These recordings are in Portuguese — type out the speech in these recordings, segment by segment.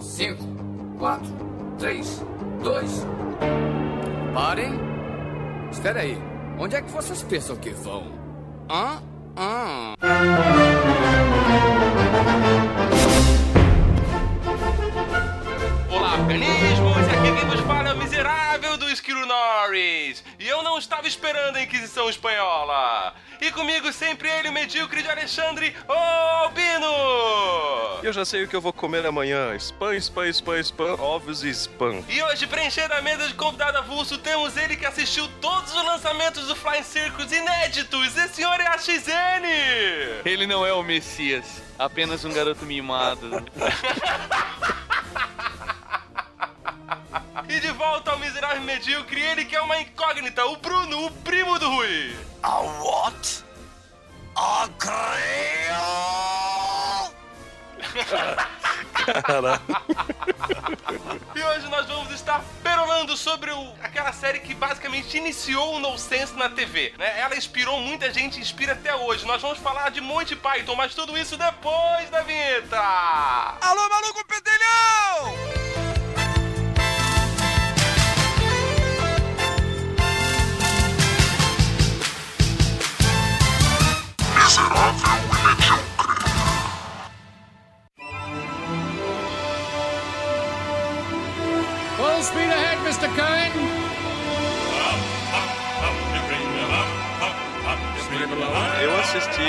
5, 4, 3, 2. Parem. Espera aí. Onde é que vocês pensam que vão? Hã? Hã? Olá, organismos! Aqui quem vos fala é o miserável do Esquilo Norris. E eu não estava esperando a Inquisição Espanhola. E comigo sempre ele, o medíocre de Alexandre, o Albino! Eu já sei o que eu vou comer amanhã. Spam, spam, spam, spam, ovos e spam. E hoje, preenchendo a mesa de convidado avulso, temos ele que assistiu todos os lançamentos do Flying Circus inéditos. Esse senhor é a XN! Ele não é o Messias, apenas um garoto mimado. E de volta ao miserável medíocre, ele que é uma incógnita, o Bruno, o primo do Rui. A what? A? Caralho. E hoje nós vamos estar perolando sobre o- aquela série que basicamente iniciou o nonsense na TV. Né? Ela inspirou muita gente, inspira até hoje. Nós vamos falar de Monty Python, mas tudo isso depois da vinheta. Alô, maluco pedelhão! miserável e medíocre. Full speed ahead, Mr. Kane. Eu assisti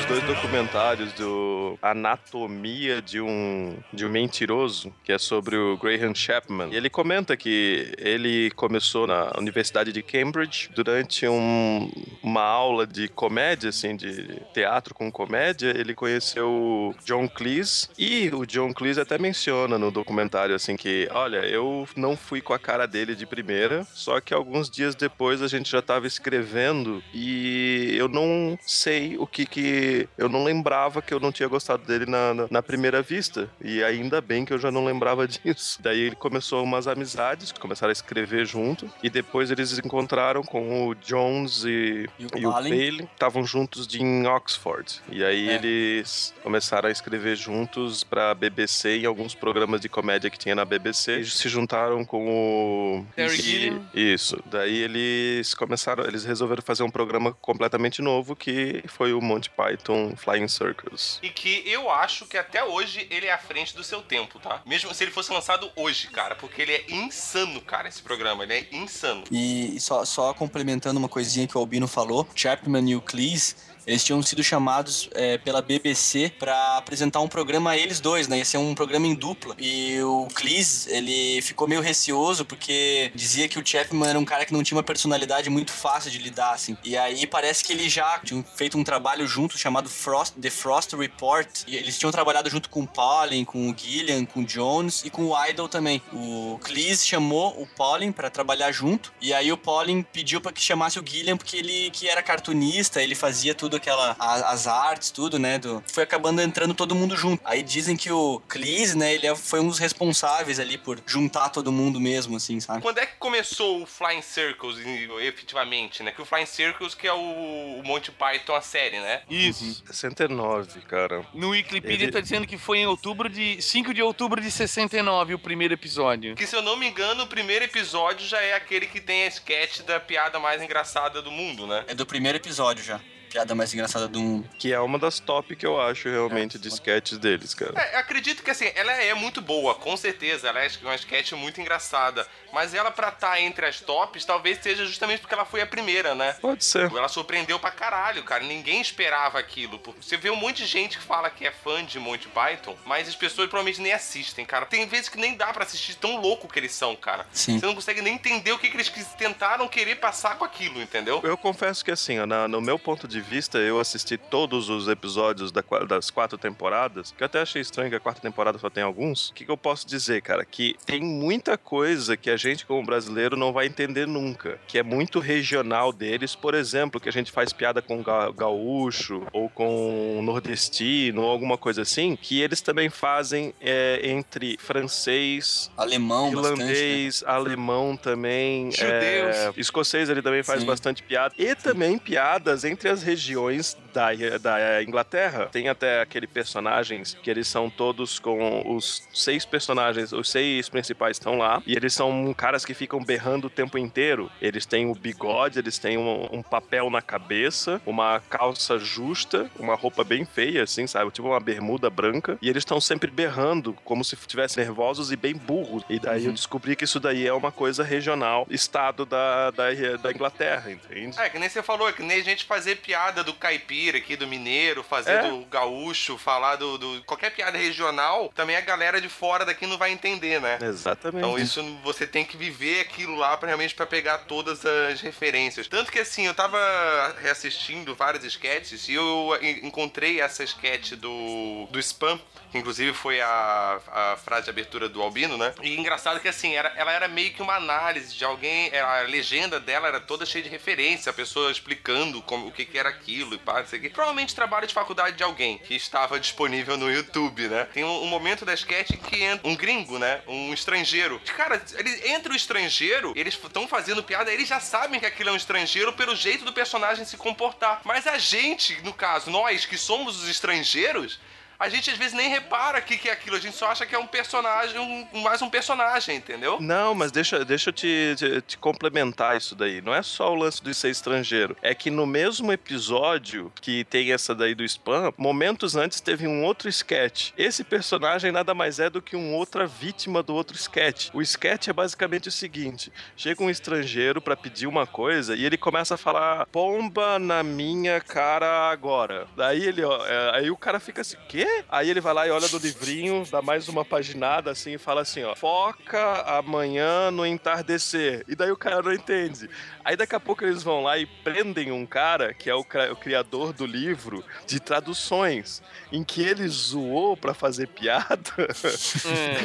os dois documentários do Anatomia de um de um mentiroso, que é sobre o Graham Chapman. E ele comenta que ele começou na Universidade de Cambridge durante um- uma aula de comédia, assim, de teatro com comédia. Ele conheceu o John Cleese e o John Cleese até menciona no documentário assim que, olha, eu não fui com a cara dele de primeira, só que alguns dias depois a gente já estava escrevendo e eu não sei o que que eu não lembrava que eu não tinha gostado dele na, na, na primeira vista e ainda bem que eu já não lembrava disso. Daí ele começou umas amizades, começaram a escrever junto e depois eles encontraram com o Jones e, E o e o. Palin, estavam juntos de em Oxford. E aí É. eles começaram a escrever juntos pra BBC e alguns programas de comédia que tinha na BBC. Eles se juntaram com o Terry. Isso. Daí eles começaram, eles resolveram fazer um programa completamente novo que foi o Monty Python Flying Circus. E que eu acho que até hoje ele é à frente do seu tempo, tá? Mesmo se ele fosse lançado hoje, cara, porque ele é insano, cara, esse programa. Ele é insano. E só, só complementando uma coisinha que o Albino falou, Chapman e o Cleese, eles tinham sido chamados é, pela BBC pra apresentar um programa eles dois, né? Ia ser um programa em dupla. E o Cleese, ele ficou meio receoso porque dizia que o Chapman era um cara que não tinha uma personalidade muito fácil de lidar, assim. E aí parece que eles já tinham feito um trabalho junto chamado Frost, The Frost Report. E eles tinham trabalhado junto com o Pauling, com o Gillian, com o Jones e com o Idol também. O Cleese chamou o Pauling pra trabalhar junto. E aí o Pauling pediu pra que chamasse o Gillian porque ele que era cartunista, ele fazia tudo aquela a- as artes, tudo, né, do foi acabando entrando todo mundo junto. Aí dizem que o Cleese, né, ele é- foi um dos responsáveis ali por juntar todo mundo mesmo assim, sabe? Quando é que começou o Flying Circles, e- efetivamente, né? Que o Flying Circles que é o, o Monty Python, a série, né? Isso. 69, cara. No Wikipedia Ele- tá dizendo que foi em outubro de. 5 de outubro de 69 o primeiro episódio. Que se eu não me engano, o primeiro episódio já é aquele que tem a sketch da piada mais engraçada do mundo, né? É do primeiro episódio já. Piada mais engraçada do mundo. Que é uma das top que eu acho realmente É. de sketches deles, cara. É, eu acredito que assim, ela é muito boa, com certeza. Ela é uma sketch muito engraçada. Mas ela, pra estar entre as tops, talvez seja justamente porque ela foi a primeira, né? Pode ser. Ela surpreendeu pra caralho, cara. Ninguém esperava aquilo. Você vê um monte de gente que fala que é fã de Monty Python, mas as pessoas provavelmente nem assistem, cara. Tem vezes que nem dá pra assistir tão louco que eles são, cara. Sim. Você não consegue nem entender o que, que eles tentaram querer passar com aquilo, entendeu? Eu confesso que assim, ó, na- no meu ponto de vista, eu assisti todos os episódios da das quatro temporadas, que eu até achei estranho que a quarta temporada só tem alguns. O que, que eu posso dizer, cara? Que tem muita coisa que a gente, como brasileiro, não vai entender nunca. Que é muito regional deles. Por exemplo, que a gente faz piada com ga- gaúcho ou com nordestino ou alguma coisa assim, que eles também fazem é, entre francês, Alemão bastante. né? Irlandês, alemão também. Judeus. é, escocês ele também faz Sim. bastante piada. E também piadas entre as regiões da, da Inglaterra. Tem até aquele personagens que eles são todos com os seis personagens, os seis principais estão lá, e eles são caras que ficam berrando o tempo inteiro. Eles têm o bigode, eles têm um, um papel na cabeça, uma calça justa, uma roupa bem feia, assim, sabe? Tipo uma bermuda branca, e eles estão sempre berrando, como se estivessem nervosos e bem burros. E daí uhum. eu descobri que isso daí é uma coisa regional, estado da, da, da Inglaterra, entende? É, que nem você falou, é que nem a gente fazer piada do caipira aqui, do mineiro, fazer é. do gaúcho, falar do, do, qualquer piada regional, também a galera de fora daqui não vai entender, né? Exatamente. Então isso você tem que viver aquilo lá pra, realmente para pegar todas as referências. Tanto que assim, eu tava reassistindo várias sketches e eu encontrei essa sketch do, do Spam que inclusive foi a, a frase de abertura do Albino, né? E engraçado que assim, era, ela era meio que uma análise de alguém, a legenda dela era toda cheia de referência, a pessoa explicando como, o que, que era aquilo e pá, isso aqui. Provavelmente trabalho de faculdade de alguém que estava disponível no YouTube, né? Tem um, um momento da sketch que entra um gringo, né? Um estrangeiro. Cara, ele, entre o estrangeiro, eles estão fazendo piada, eles já sabem que aquilo é um estrangeiro pelo jeito do personagem se comportar. Mas a gente, no caso, nós que somos os estrangeiros, a gente às vezes nem repara que, que é aquilo, a gente só acha que é um personagem, um, mais um personagem, entendeu? Não, mas deixa, deixa eu te, te, te, complementar isso daí. Não é só o lance do ser estrangeiro. É que no mesmo episódio que tem essa daí do spam, momentos antes teve um outro sketch. Esse personagem nada mais é do que uma outra vítima do outro sketch. O sketch é basicamente o seguinte: chega um estrangeiro para pedir uma coisa e ele começa a falar pomba na minha cara agora. Daí ele, ó, é, aí o cara fica assim, quê? Aí ele vai lá e olha do livrinho, dá mais uma paginada assim e fala assim, ó, foca amanhã no entardecer. E daí o cara não entende. Aí daqui a pouco eles vão lá e prendem um cara, que é o, criador do livro, de traduções, em que ele zoou para fazer piada.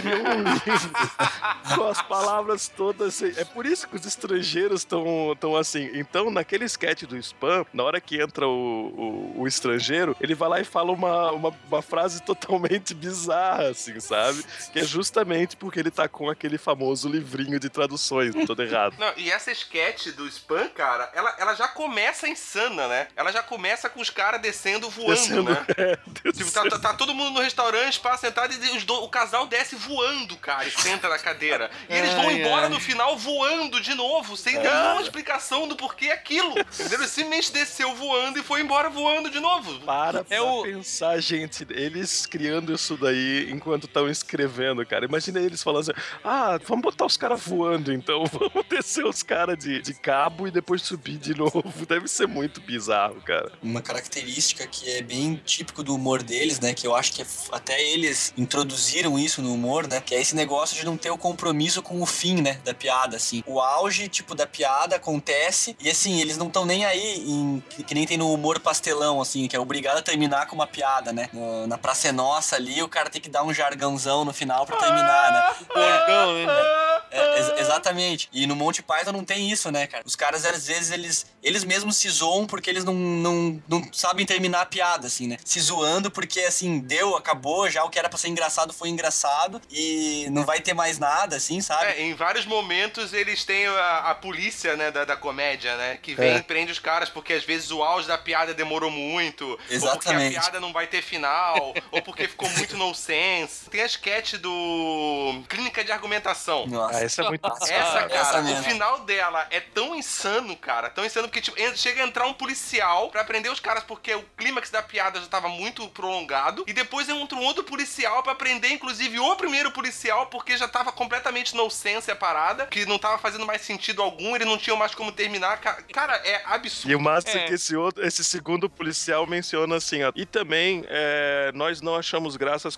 Um livro com as palavras todas. Assim. É por isso que os estrangeiros estão tão assim. Então, naquele sketch do spam, na hora que entra o, o, o estrangeiro, ele vai lá e fala uma, uma, uma frase totalmente bizarra, assim, sabe? Que é justamente porque ele tá com aquele famoso livrinho de traduções, todo errado. Não, e essa sketch do Spam, cara, ela, ela já começa insana, né? Ela já começa com os caras descendo voando, descendo, né? É, tipo, tá, tá, tá, todo mundo no restaurante, passa sentado e do, o casal desce voando, cara, e senta na cadeira. E eles vão embora ai. no final voando de novo, sem é. nenhuma explicação do porquê aquilo. Entendeu? Ele simplesmente desceu voando e foi embora voando de novo. Para é o... pensar, gente, eles criando isso daí enquanto estão escrevendo, cara. Imagina eles falando assim: ah, vamos botar os caras voando então, vamos descer os caras de, de cabo e depois subir de novo. Deve ser muito bizarro, cara. Uma característica que é bem típico do humor deles, né? Que eu acho que é até eles introduziram isso no humor, né? Que é esse negócio de não ter o compromisso com o fim, né? Da piada, assim. O auge, tipo, da piada acontece e, assim, eles não estão nem aí em... Que nem tem no humor pastelão, assim, que é obrigado a terminar com uma piada, né? No, na Praça é Nossa ali, o cara tem que dar um jargãozão no final pra terminar, né? Jargão, né? É, ex exatamente. E no Monte Python não tem isso, né, cara? Os caras, às vezes, eles, eles mesmos se zoam porque eles não, não, não sabem terminar a piada, assim, né? Se zoando porque, assim, deu, acabou, já o que era pra ser engraçado foi engraçado e não vai ter mais nada, assim, sabe? É, em vários momentos eles têm a, a polícia, né, da, da comédia, né? Que vem é. e prende os caras porque às vezes o auge da piada demorou muito. Exatamente. Ou porque a piada não vai ter final. Ou porque ficou muito no sense. Tem a sketch do Clínica de Argumentação. Nossa. Ah, essa é muito Essa, cara, essa o final dela é tão insano, cara. Tão insano porque, tipo, chega a entrar um policial pra prender os caras porque o clímax da piada já tava muito prolongado. E depois entra um outro policial pra prender, inclusive, o primeiro policial porque já tava completamente no sense a parada. Que não tava fazendo mais sentido algum, ele não tinha mais como terminar. Cara, é absurdo. E o massa é. é que esse, outro, esse segundo policial menciona assim, ó. E também, é, nós não achamos graças,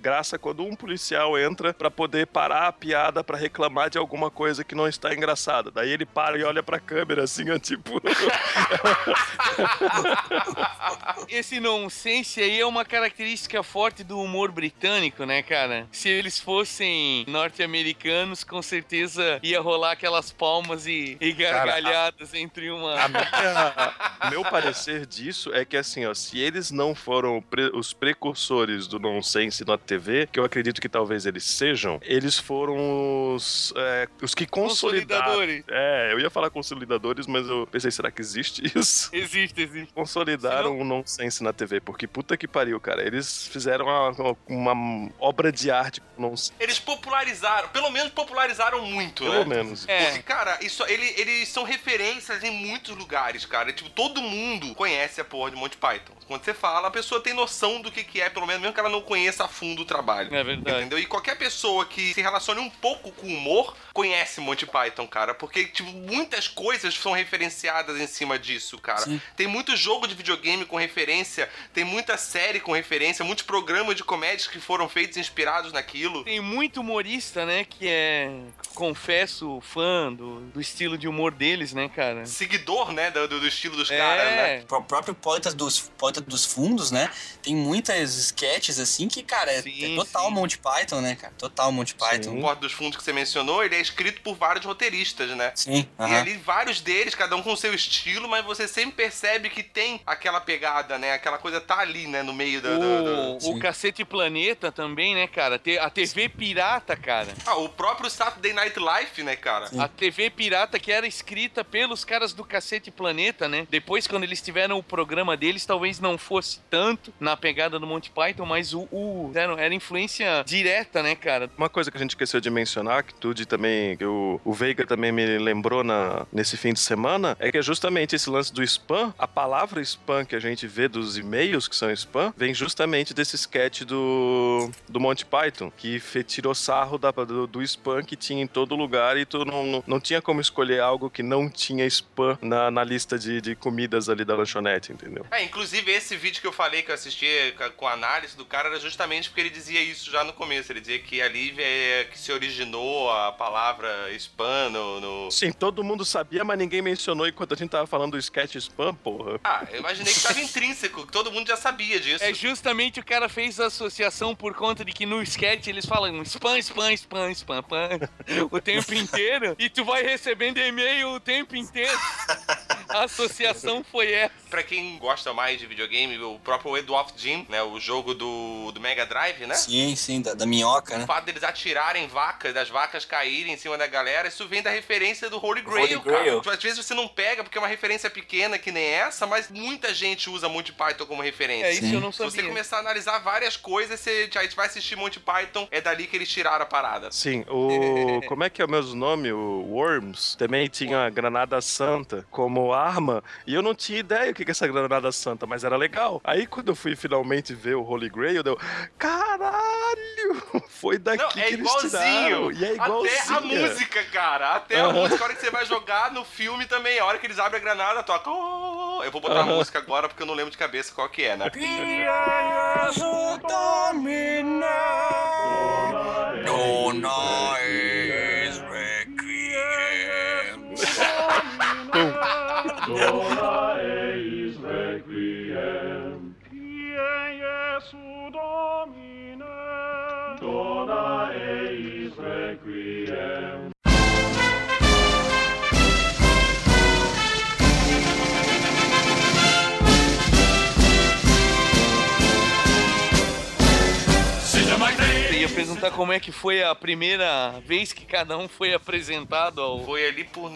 graça quando um policial entra para poder parar a piada para reclamar de alguma coisa que não está engraçada. Daí ele para e olha pra câmera assim, ó, tipo. Esse nonsense aí é uma característica forte do humor britânico, né, cara? Se eles fossem norte-americanos, com certeza ia rolar aquelas palmas e, e gargalhadas cara, a, entre uma. A minha, meu parecer disso é que assim, ó, se eles não foram pre, os precursores do nonsense na TV, que eu acredito que talvez eles sejam, eles foram os, é, os que consolidaram. Consolidadores. É, eu ia falar consolidadores, mas eu pensei, será que existe isso? Existe, existe. Consolidaram o nonsense na TV, porque puta que pariu, cara. Eles fizeram uma, uma obra de arte com nonsense, Eles popularizaram, pelo menos popularizaram muito, pelo né? menos. É. Porque, cara, isso, ele, eles são referências em muitos lugares, cara. Tipo, todo mundo conhece a porra de Monty Python. Quando você fala, a pessoa tem noção do que, que é, pelo menos mesmo que ela não conheça a fundo o trabalho. É verdade. Entendeu? E qualquer pessoa que se relacione um pouco com humor conhece Monty Python, cara. Porque, tipo, muitas coisas são referenciadas em cima disso, cara. Sim. Tem muito jogo de videogame com referência, tem muita série com referência, muitos programas de comédias que foram feitos inspirados naquilo. Tem muito humorista, né, que é, confesso, fã do, do estilo de humor deles, né, cara? Seguidor, né, do, do estilo dos É. caras, né? O próprio Poeta dos, Poeta dos Fundos, né? Tem muitas sketches assim que, cara, é, Sim, é total sim. Monty Python, né, cara? Total Monty Python. O Porta dos Fundos que você mencionou, ele é escrito por vários roteiristas, né? Sim, E aham. ali vários deles, cada um com o seu estilo, mas você sempre percebe que tem aquela pegada, né? Aquela coisa tá ali, né? No meio da. da- da- O, o Sim. Cacete Planeta também, né, cara? A TV Pirata, cara. Ah, o próprio Saturday Night Live, né, cara? Sim. A TV Pirata que era escrita pelos caras do Cacete Planeta, né? Depois, quando eles tiveram o programa deles, talvez não fosse tanto na pegada do Monty Python, mas o, o- era, era influência direta, né, cara? Uma coisa que a gente esqueceu de mencionar, que tudo também, que o, o Veiga também me lembrou na, nesse fim de semana, é que é justamente esse lance do spam. A palavra spam que a gente vê dos e-mails que são spam, vem justamente desse sketch do, do Monty Python, que tirou sarro da- do, do spam que tinha em todo lugar e tu não, não, não tinha como escolher algo que não tinha spam na, na lista de, de comidas ali da lanchonete, entendeu? É, inclusive esse vídeo que eu falei que eu assisti com a análise do cara era justamente porque ele dizia isso já no começo. Ele dizia que ali é que se originou a palavra spam no. no- Sim, todo mundo sabia, mas ninguém mencionou enquanto a gente tava falando do sketch spam, porra. Ah, eu imaginei que tava intrínseco, que todo mundo já sabia disso. É justamente o cara fez a associação por conta de que no sketch eles falam spam, spam, spam, spam, spam o tempo inteiro e tu vai recebendo e-mail o tempo inteiro. A associação foi essa. Pra quem gosta mais de videogame, o próprio Edward Jim, né? O jogo do, do Mega Drive, né? Sim, sim, da, da minhoca, O né? fato deles atirarem vacas, das vacas caírem em cima da galera, isso vem da referência do Holy Grail, Holy Grail. cara. Às vezes você não pega porque é uma referência pequena que nem essa, mas muita gente usa Monty Python como referência. É isso Sim. eu não Se você sabia. começar a analisar várias coisas, você, aí você vai assistir Monty Python, é dali que eles tiraram a parada. Sim, o. Como é que é o mesmo nome? O Worms também tinha a granada santa como arma. E eu não tinha ideia o que que é essa granada santa, mas era legal. Aí quando eu fui finalmente ver o Holy Grail, deu. Caralho! Foi daqui Não, que é eles tiraram. igualzinho. E é igualzinho. Até a música, cara. Até a música. A hora que você vai jogar no filme também, a hora que eles abrem a granada, toca. "Oh". Eu vou botar a música agora porque eu não lembro de cabeça qual que é, né? Dona is Requiem. Ia perguntar como é que foi a primeira vez que cada um foi apresentado ao. Foi ali por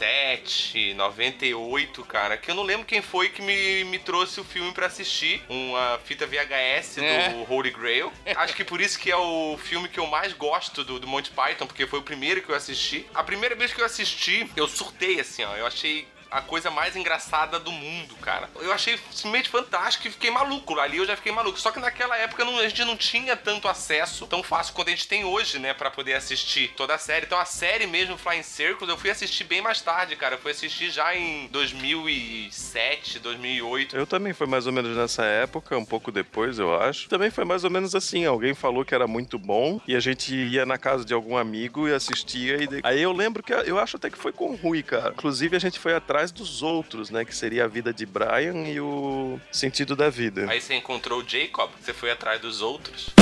97, 98, cara. Que eu não lembro quem foi que me, me trouxe o filme pra assistir. Uma fita VHS É. do Holy Grail. Acho que por isso que é o filme que eu mais gosto do, do Monty Python, porque foi o primeiro que eu assisti. A primeira vez que eu assisti, eu surtei assim, ó. Eu achei a coisa mais engraçada do mundo, cara. Eu achei simplesmente fantástico e fiquei maluco. Ali eu já fiquei maluco. Só que naquela época não- a gente não tinha tanto acesso tão fácil quanto a gente tem hoje, né? Pra poder assistir toda a série. Então a série mesmo, Flying Circles, eu fui assistir bem mais tarde, cara. Eu fui assistir já em 2007, 2008. Eu também foi mais ou menos nessa época, um pouco depois, eu acho. Também foi mais ou menos assim, alguém falou que era muito bom e a gente ia na casa de algum amigo e assistia e aí eu lembro que eu acho até que foi com o Rui, cara. Inclusive a gente foi atrás dos outros, né, que seria a vida de Brian e o sentido da vida. Aí você encontrou o Jacob, você foi atrás dos outros.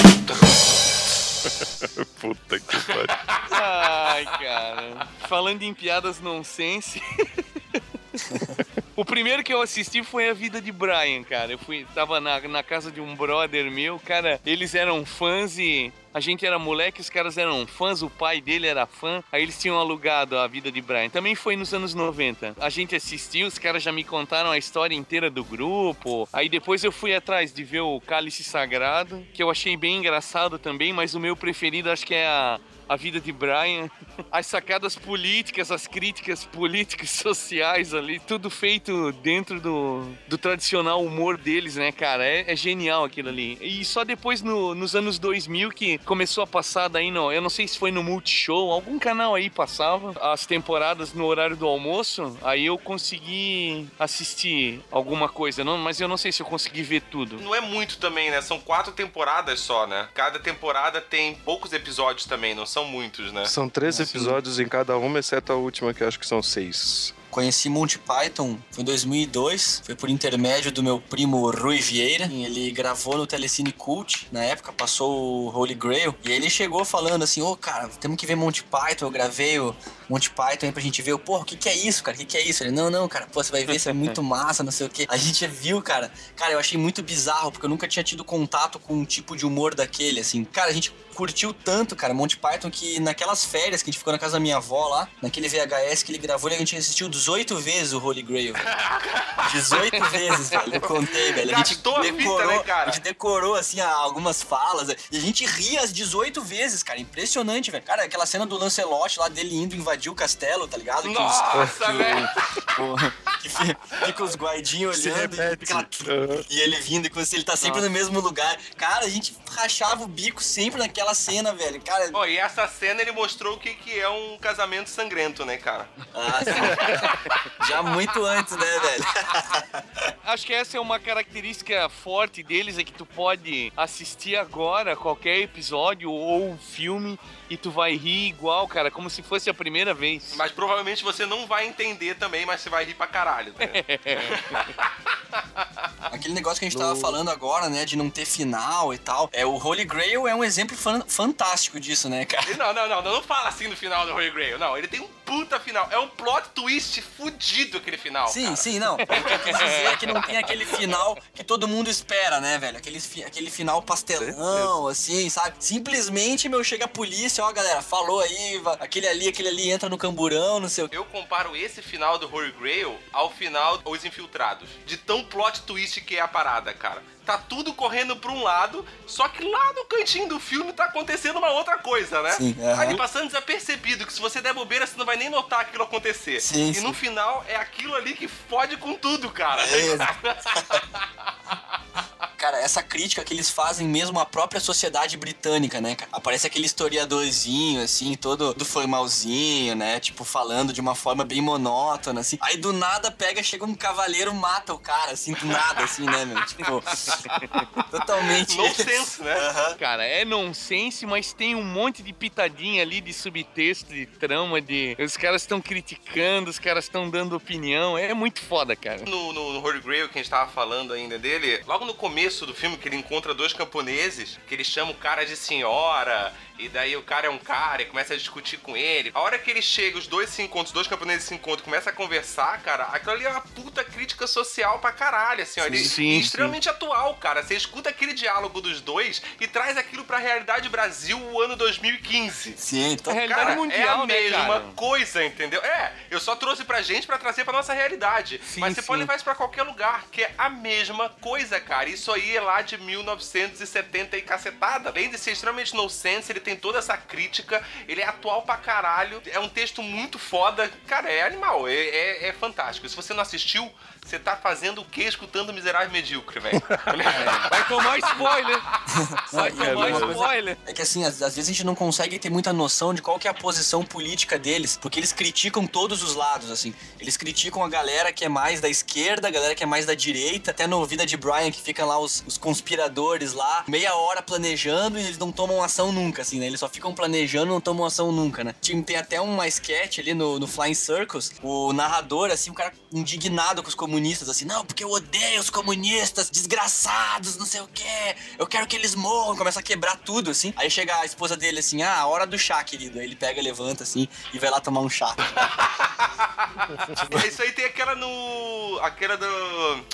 Puta que pariu. Ai, cara. Falando em piadas nonsense. O primeiro que eu assisti foi a vida de Brian, cara. Eu fui, tava na, na casa de um brother meu, cara. Eles eram fãs e a gente era moleque, os caras eram fãs, o pai dele era fã, aí eles tinham alugado a vida de Brian. Também foi nos anos 90. A gente assistiu, os caras já me contaram a história inteira do grupo. Aí depois eu fui atrás de ver o Cálice Sagrado, que eu achei bem engraçado também, mas o meu preferido acho que é a a vida de Brian, as sacadas políticas, as críticas políticas, sociais ali, tudo feito dentro do, do tradicional humor deles, né, cara? É, é genial aquilo ali. E só depois, no, nos anos 2000, que começou a passar daí, no, eu não sei se foi no Multishow, algum canal aí passava as temporadas no horário do almoço, aí eu consegui assistir alguma coisa, não, mas eu não sei se eu consegui ver tudo. Não é muito também, né? São quatro temporadas só, né? Cada temporada tem poucos episódios também, não são são muitos, né? São três episódios em cada uma, exceto a última, que eu acho que são seis. Conheci Monty Python foi em 2002, foi por intermédio do meu primo Rui Vieira. Ele gravou no Telecine Cult, na época passou o Holy Grail, e ele chegou falando assim: Ô oh, cara, temos que ver Monty Python. Eu gravei o Monty Python aí pra gente ver. Porra, o que, que é isso, cara? O que, que é isso? Ele: Não, não, cara, pô, você vai ver, isso é muito massa, não sei o que. A gente viu, cara. Cara, eu achei muito bizarro, porque eu nunca tinha tido contato com um tipo de humor daquele, assim. Cara, a gente curtiu tanto, cara, Monty Python, que naquelas férias que a gente ficou na casa da minha avó lá, naquele VHS que ele gravou, a gente assistiu 18 vezes o Holy Grail. 18 vezes, velho. Eu contei, velho. A gente Gastou decorou, a fita, né, cara? A gente decorou, assim, algumas falas. E a gente ria as 18 vezes, cara. Impressionante, velho. Cara, aquela cena do Lancelot lá dele indo invadir o castelo, tá ligado? Que os- Nossa, que o- velho. que fi- fica os guardinhos olhando e, repete. fica lá, e ele vindo e como se ele tá sempre no mesmo lugar. Cara, a gente rachava o bico sempre naquela cena, velho. Cara, Ó, e essa cena ele mostrou o que, que é um casamento sangrento, né, cara? ah, sim. já muito antes, né, velho? Acho que essa é uma característica forte deles, é que tu pode assistir agora qualquer episódio ou um filme e tu vai rir igual, cara, como se fosse a primeira vez. Mas provavelmente você não vai entender também, mas você vai rir pra caralho. Né? Aquele negócio que a gente tava falando agora, né, de não ter final e tal. É, o Holy Grail é um exemplo fan- fantástico disso, né, cara? Não, não, não, não, não fala assim no final do Holy Grail. Não, ele tem um puta final. É um plot twist fudido aquele final. Sim, cara. sim, não. O que eu quis dizer é que não tem aquele final que todo mundo espera, né, velho? Aquele, fi- aquele final pastelão, assim, sabe? Simplesmente, meu, chega a polícia, ó, galera, falou aí, aquele ali, aquele ali entra no camburão, não sei o. Eu comparo esse final do Holy Grail ao final Os Infiltrados. De tão plot twist que é a parada, cara. Tá tudo correndo pra um lado, só que lá no cantinho do filme tá acontecendo uma outra coisa, né? Sim, aham. Aí passando desapercebido, que se você der bobeira, você não vai nem notar aquilo acontecer. Sim, e sim. no final é aquilo ali que fode com tudo, cara. Cara, essa crítica que eles fazem mesmo à própria sociedade britânica, né, cara? Aparece aquele historiadorzinho, assim, todo do formalzinho, né? Tipo, falando de uma forma bem monótona, assim. Aí do nada pega, chega um cavaleiro, mata o cara, assim, do nada, assim, né, meu? Tipo, totalmente. No sense, né? Aham. Cara, é nonsense, mas tem um monte de pitadinha ali de subtexto, de trama, de. Os caras estão criticando, os caras estão dando opinião. É muito foda, cara. No, no, no Holy Grail, que a gente tava falando ainda dele, logo no começo do filme, que ele encontra dois camponeses, que ele chama o cara de senhora, e daí o cara é um cara e começa a discutir com ele. A hora que ele chega, os dois se encontram, os dois camponeses se encontram, começa a conversar, cara, aquilo ali é uma puta crítica social pra caralho, assim, ó. Ele, Sim, sim. extremamente atual, cara. Você escuta aquele diálogo dos dois e traz aquilo pra realidade Brasil, o ano 2015. Sim, então, A realidade Cara, mundial, é a né, mesma cara? coisa, entendeu? É, eu só trouxe pra gente pra trazer pra nossa realidade. Sim, Mas você sim. pode levar isso pra qualquer lugar, que é a mesma coisa, cara. Isso aí é lá de 1970 e cacetada. Além de ser extremamente nonsense, ele tem toda essa crítica, ele é atual pra caralho, é um texto muito foda. Cara, é animal, é, é, é fantástico. Se você não assistiu, você tá fazendo o quê escutando Miserável Medíocre, velho? Vai tomar spoiler! Vai e tomar spoiler! É que assim, às, às vezes a gente não consegue ter muita noção de qual que é a posição política deles, porque eles criticam todos os lados, assim. Eles criticam a galera que é mais da esquerda, a galera que é mais da direita, até no Vida de Brian, que ficam lá os, os conspiradores lá, meia hora planejando e eles não tomam ação nunca, assim, né? Eles só ficam planejando e não tomam ação nunca, né? Tinha- Tem até uma sketch ali no, no Flying Circus, o narrador, assim, um cara indignado com os comunistas, assim, não, porque eu odeio os comunistas, desgraçados, não sei o quê, eu quero que eles morram, começa a quebrar tudo, assim. Aí chega a esposa dele, assim, ah, hora do chá, querido. Aí ele pega, levanta, assim, e vai lá tomar um chá. Isso aí tem aquela no. aquela do.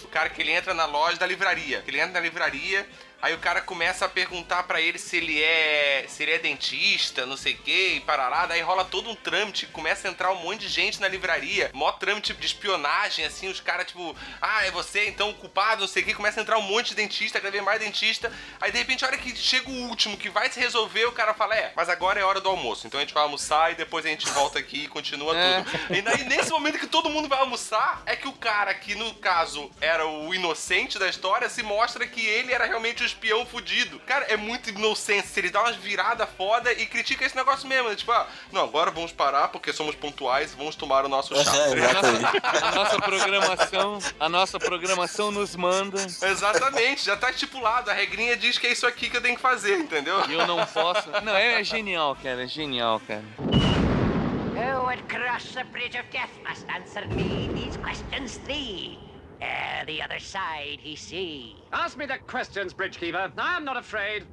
O cara que ele entra na loja da livraria. Que ele entra na livraria. Aí o cara começa a perguntar para ele se ele é se ele é dentista, não sei o que, e parará. Daí rola todo um trâmite, começa a entrar um monte de gente na livraria, mó trâmite de espionagem, assim, os caras, tipo, ah, é você então o culpado, não sei o que, começa a entrar um monte de dentista, quer ver mais dentista. Aí de repente, a hora que chega o último, que vai se resolver, o cara fala, é, mas agora é hora do almoço, então a gente vai almoçar e depois a gente volta aqui e continua É. tudo. E daí, nesse momento que todo mundo vai almoçar, é que o cara que, no caso, era o inocente da história, se mostra que ele era realmente o espião fudido. Cara, é muito inocente. Ele dá umas viradas foda e critica esse negócio mesmo. né? Tipo, ah, não, agora vamos parar porque somos pontuais e vamos tomar o nosso chá. É, exatamente. A nossa programação, a nossa programação nos manda Exatamente, já tá estipulado. A regrinha diz que é isso aqui que eu tenho que fazer, entendeu? e eu não posso. Não, é genial, cara, é genial, cara. Who would cross the bridge of death must answer me these questions three. Ere the other side he see. Ask me the questions, Bridgekeeper. I am not afraid.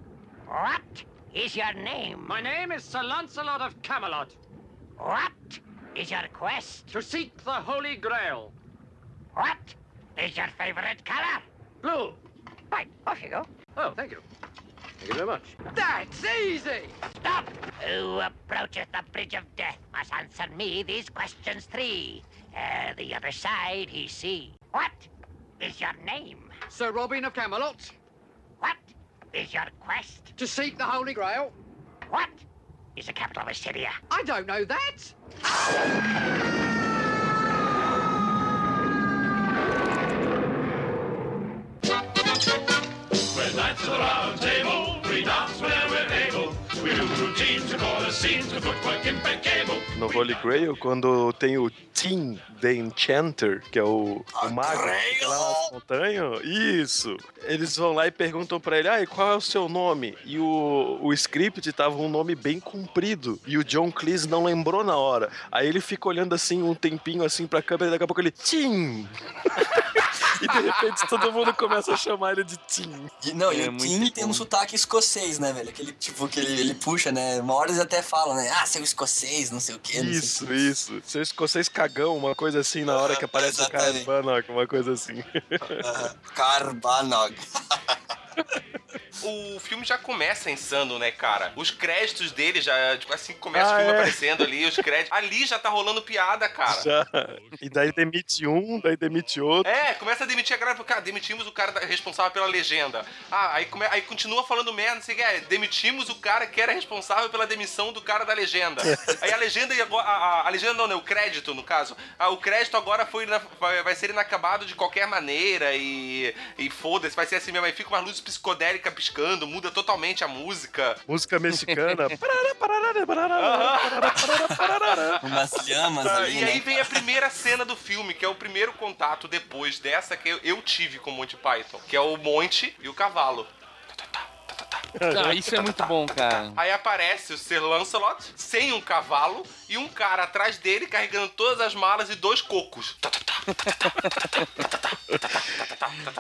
What is your name? My name is Sir Lancelot of Camelot. What is your quest? To seek the Holy Grail. What is your favorite color? Blue. Right, off you go. Oh, thank you. Thank you very much. That's easy! Stop! Who approacheth the bridge of death must answer me these questions three. Ere the other side he see. What is your name? Sir Robin of Camelot. What is your quest? To seek the Holy Grail. What is the capital of Assyria? I don't know that. We're knights of the round table. We dance whenever No Holy Grail, quando tem o Tim The Enchanter, que é o, o mago que lá nas montanhas, isso. Eles vão lá e perguntam pra ele, ah, e qual é o seu nome? E o, o script tava um nome bem comprido. E o John Cleese não lembrou na hora. Aí ele fica olhando assim um tempinho assim pra câmera e daqui a pouco ele, Tim! e de repente todo mundo começa a chamar ele de Tim. E, não, e É o muito Tim tem um sotaque escocês, né, velho? Aquele tipo que ele, ele puxa, né? Uma hora eles até falam, né? Ah, seu escocês, não sei o quê. não sei o Isso, isso. Seu escocês cagão, uma coisa assim, na hora que aparece o. Carbanog, uma coisa assim. Ah, Carbanog. O filme já começa insano, né, cara? Os créditos dele já, tipo assim, começa Ah, o filme é. aparecendo ali, os créditos. Ali já tá rolando piada, cara. Já. E daí demite um, daí demite outro. É, começa a demitir a galera, porque, cara, demitimos o cara responsável pela legenda. Ah, aí, come- aí continua falando merda, não sei o que, é, demitimos o cara que era responsável pela demissão do cara da legenda. aí a legenda, e agora- a, a, a legenda não, né, o crédito, no caso. Ah, o crédito agora foi na- vai, vai ser inacabado de qualquer maneira e, e foda-se, vai ser assim mesmo. Aí fica uma luz psicodélica piscando, muda totalmente a música. Música mexicana. Umas lhamas Ah, ali, e aí né? vem a primeira cena do filme, que é o primeiro contato depois dessa que eu, tive com o Monty Python, que é o Monty e o cavalo. Ah, isso é muito bom, cara. Aí aparece o Sir Lancelot sem um cavalo e um cara atrás dele carregando todas as malas e dois cocos.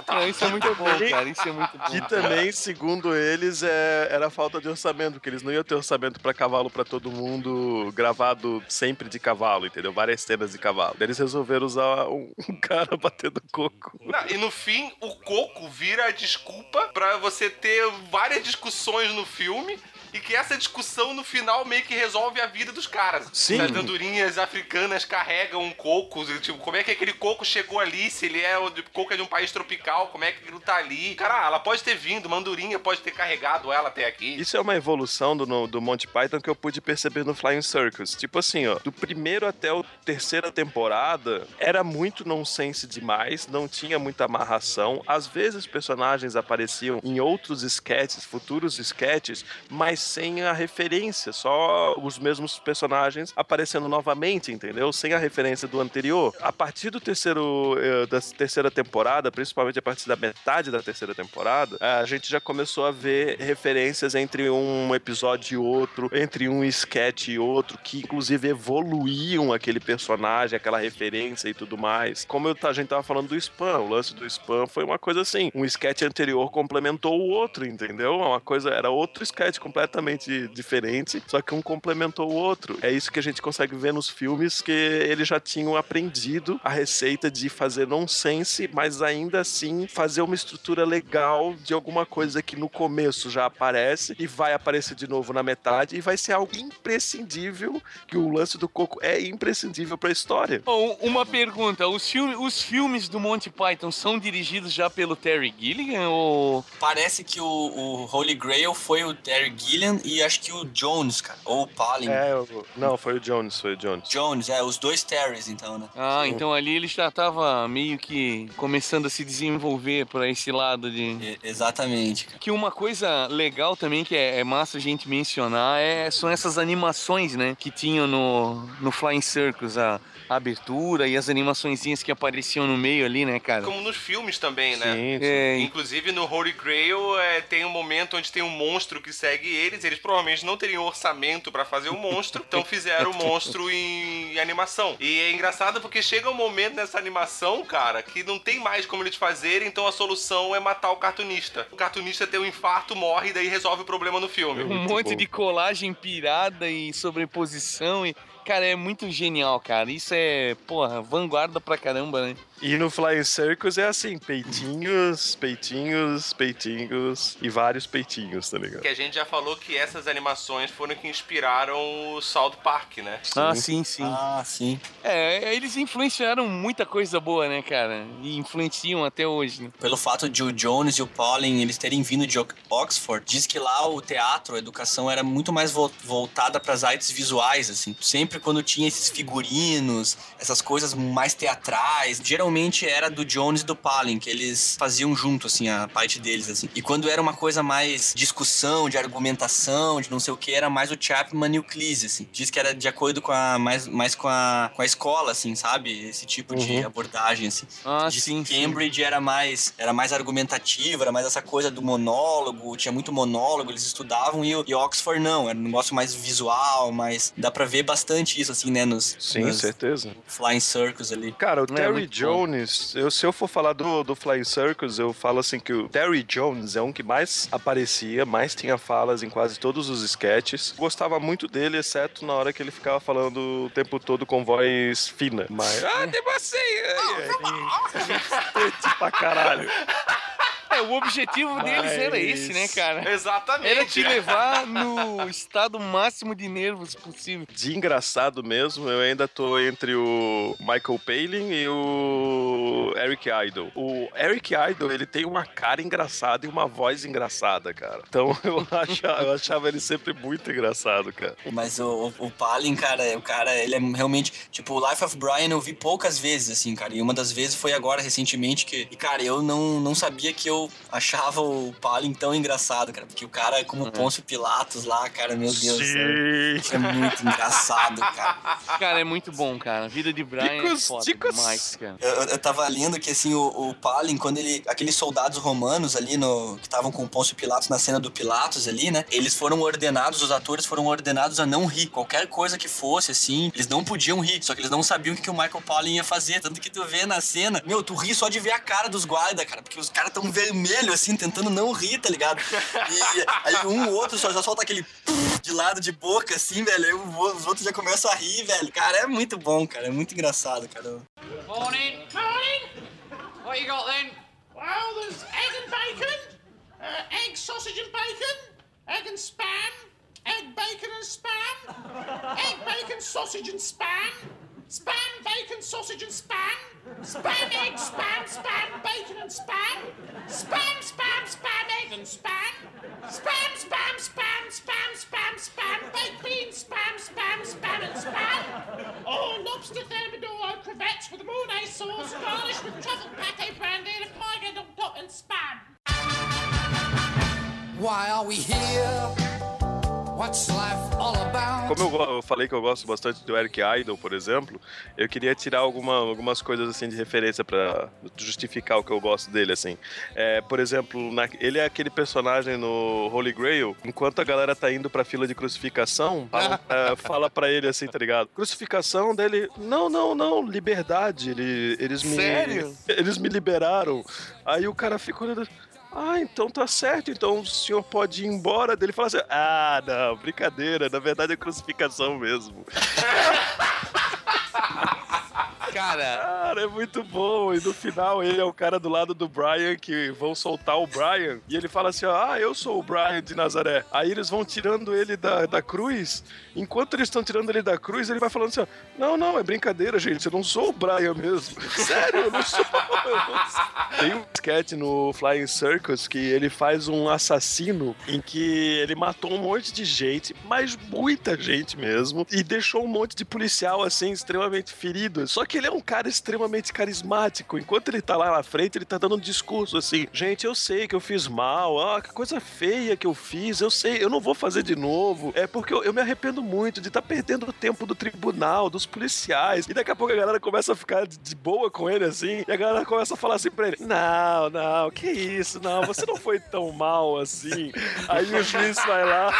Não, isso é muito bom, cara. Isso é muito bom. Que também, segundo eles, é, era falta de orçamento, porque eles não iam ter orçamento pra cavalo pra todo mundo gravado sempre de cavalo, entendeu? Várias cenas de cavalo. Daí Eles resolveram usar um, um cara batendo coco. Não, e no fim, o coco vira a desculpa pra você ter várias discussões no filme. E que essa discussão no final meio que resolve a vida dos caras. Sim. As andorinhas africanas carregam um coco. Tipo, como é que aquele coco chegou ali? Se ele é o de- coco é de um país tropical, como é que aquilo tá ali? Cara, ela pode ter vindo, uma andorinha pode ter carregado ela até aqui. Isso é uma evolução do, do Monty Python que eu pude perceber no Flying Circus. Tipo assim, ó, do primeiro até a terceira temporada, era muito nonsense demais, não tinha muita amarração. Às vezes personagens apareciam em outros sketches, futuros sketches, mas sem a referência, só os mesmos personagens aparecendo novamente, entendeu? Sem a referência do anterior. A partir do terceiro, eh, da terceira temporada, principalmente a partir da metade da terceira temporada, a gente já começou a ver referências entre um episódio e outro, entre um sketch e outro, que inclusive evoluíam aquele personagem, aquela referência e tudo mais. Como eu, a gente tava falando do spam, o lance do spam foi uma coisa assim, um sketch anterior complementou o outro, entendeu? É Uma coisa, era outro sketch completamente completamente diferente, só que um complementou o outro. É isso que a gente consegue ver nos filmes, que eles já tinham aprendido a receita de fazer nonsense, mas ainda assim fazer uma estrutura legal de alguma coisa que no começo já aparece e vai aparecer de novo na metade e vai ser algo imprescindível, que o lance do coco é imprescindível pra história. Bom, uma pergunta: os, filme, os filmes do Monty Python são dirigidos já pelo Terry Gilliam ou. Parece que o, o Holy Grail foi o Terry Gilliam e acho que o Jones, cara. Ou o Palin. É, o- não, foi o Jones, foi o Jones. Jones, é, os dois Terrys, então, né? Ah, então ali ele já tava meio que começando a se desenvolver por esse lado de. E- exatamente, cara. Que uma coisa legal também que é, é massa a gente mencionar é, são essas animações, né? Que tinham no, no Flying Circus, a, a abertura e as animaçõezinhas que apareciam no meio ali, né, cara? Como nos filmes também, né? Sim, sim. É, Inclusive no Holy Grail é, tem um momento onde tem um monstro que segue eles. Eles provavelmente não teriam orçamento pra fazer o monstro, então fizeram o monstro em, em animação. E é engraçado porque chega um momento nessa animação, cara, que não tem mais como eles fazerem, então a solução é matar o cartunista. O cartunista tem um infarto, morre e daí resolve o problema no filme. um monte de colagem pirada e sobreposição e. Cara, é muito genial, cara. Isso é, porra, vanguarda pra caramba, né? E no Flying Circus é assim, peitinhos, peitinhos, peitinhos e vários peitinhos, tá ligado? Que a gente já falou que essas animações foram que inspiraram o South Park, né? Ah, sim, sim. Ah, sim. É, eles influenciaram muita coisa boa, né, cara? E influenciam até hoje, né? Pelo fato de o Jones e o Pauling eles terem vindo de Ox- Oxford, diz que lá o teatro, a educação era muito mais vo- voltada para as artes visuais, assim. Sempre quando tinha esses figurinos, essas coisas mais teatrais, geralmente era do Jones e do Pauling, que eles faziam junto, assim, a parte deles, assim. E quando era uma coisa mais discussão, de argumentação, de não sei o que, era mais o Chapman e o Cleese, assim. Diz que era de acordo com a, mais, mais com a, com a escola, assim, sabe? Esse tipo de abordagem, assim. Ah, Diz sim, que sim. Cambridge era mais era mais argumentativo, era mais essa coisa do monólogo, tinha muito monólogo, eles estudavam e, o- e Oxford não, era um negócio mais visual, mas dá pra ver bastante isso assim, né, nos, Sim, nos certeza. flying circles ali. Cara, o Terry muito bom. Jones, eu, se eu for falar do, do Flying Circus, eu falo assim que o Terry Jones é um que mais aparecia, mais tinha falas em quase todos os sketches. Gostava muito dele, exceto na hora que ele ficava falando o tempo todo com voz fina. Mas, ah, tem você! Ele pra caralho. É, o objetivo deles era esse, né, cara? Exatamente. Era te levar no estado máximo de nervos possível. De engraçado mesmo, eu ainda tô entre o Michael Palin e o Eric Idle. O Eric Idle, ele tem uma cara engraçada e uma voz engraçada, cara. Então eu achava, eu achava ele sempre muito engraçado, cara. Mas o, o, o Palin, cara, o cara, ele é realmente. Tipo, o Life of Brian eu vi poucas vezes, assim, cara. E uma das vezes foi agora, recentemente, que. E, cara, eu não, não sabia que eu achava o Palin tão engraçado, cara. Porque o cara é como Pôncio Pilatos lá, cara, meu Deus do céu. Isso é muito engraçado, cara. Cara, é muito bom, cara. A vida de Brian Dicos, é foda dicos. demais, cara. Eu, eu- tava lendo que, assim, o, o Palin, quando ele... Aqueles soldados romanos ali, no, que estavam com o Pôncio Pilatos na cena do Pilatos ali, né? Eles foram ordenados, os atores foram ordenados a não rir. Qualquer coisa que fosse, assim, eles não podiam rir. Só que eles não sabiam o que, que o Michael Palin ia fazer. Tanto que tu vê na cena... Meu, tu ri só de ver a cara dos guardas, cara. Porque os caras tão vermelhos, assim, tentando não rir, tá ligado? E aí um ou outro só já solta aquele... De lado de boca, assim, velho. Aí os outros já começam a rir, velho. Cara, é muito bom, cara. É muito engraçado, cara. Morning. Morning. What you got then? Well, there's egg and bacon, uh, egg, sausage and bacon, egg and spam, egg, bacon and spam, egg, bacon, sausage and spam, spam, bacon, sausage and spam, spam, egg, spam, spam, bacon and spam, spam, spam, spam, egg and spam, spam, spam, spam, spam, spam, spam, baked beans, spam, spam, spam and spam. Oh, lobster thermidor crevettes with Mornay sauce, garnished with truffle pate brandy and a pie on top and spam. Why are we here? Como eu, eu falei que eu gosto bastante do Eric Idle, por exemplo, eu queria tirar alguma, algumas coisas assim de referência pra justificar o que eu gosto dele, assim. É, por exemplo, na- ele é aquele personagem no Holy Grail, enquanto a galera tá indo pra fila de crucificação, fala, é, fala pra ele assim, tá ligado? Crucificação dele, não, não, não, liberdade, ele, eles me... Sério? Eles me liberaram. Aí o cara fica olhando... ah, então tá certo, então o senhor pode ir embora. Daí Ele fala assim, ah, não, brincadeira, na verdade é crucificação mesmo. Cara, Cara, é muito bom. E no final ele é o cara do lado do Brian que vão soltar o Brian. E ele fala assim: ó, Ah, eu sou o Brian de Nazaré. Aí eles vão tirando ele da, da cruz. Enquanto eles estão tirando ele da cruz, ele vai falando assim: ó, Não, não, é brincadeira, gente. Eu não sou o Brian mesmo. Sério, eu não sou. Eu não sou. Tem um sketch no Flying Circus que ele faz um assassino em que ele matou um monte de gente, mas muita gente mesmo, e deixou um monte de policial assim extremamente ferido. Só que ele é um cara extremamente carismático. Enquanto ele tá lá na frente, ele tá dando um discurso assim: gente, eu sei que eu fiz mal, ah, que coisa feia que eu fiz, eu sei, eu não vou fazer de novo. É porque eu, eu me arrependo muito de estar tá perdendo o tempo do tribunal, dos policiais. E daqui a pouco a galera começa a ficar de, de boa com ele assim, e a galera começa a falar assim pra ele: não, não, que isso, não, você não foi tão mal assim. Aí o juiz vai lá,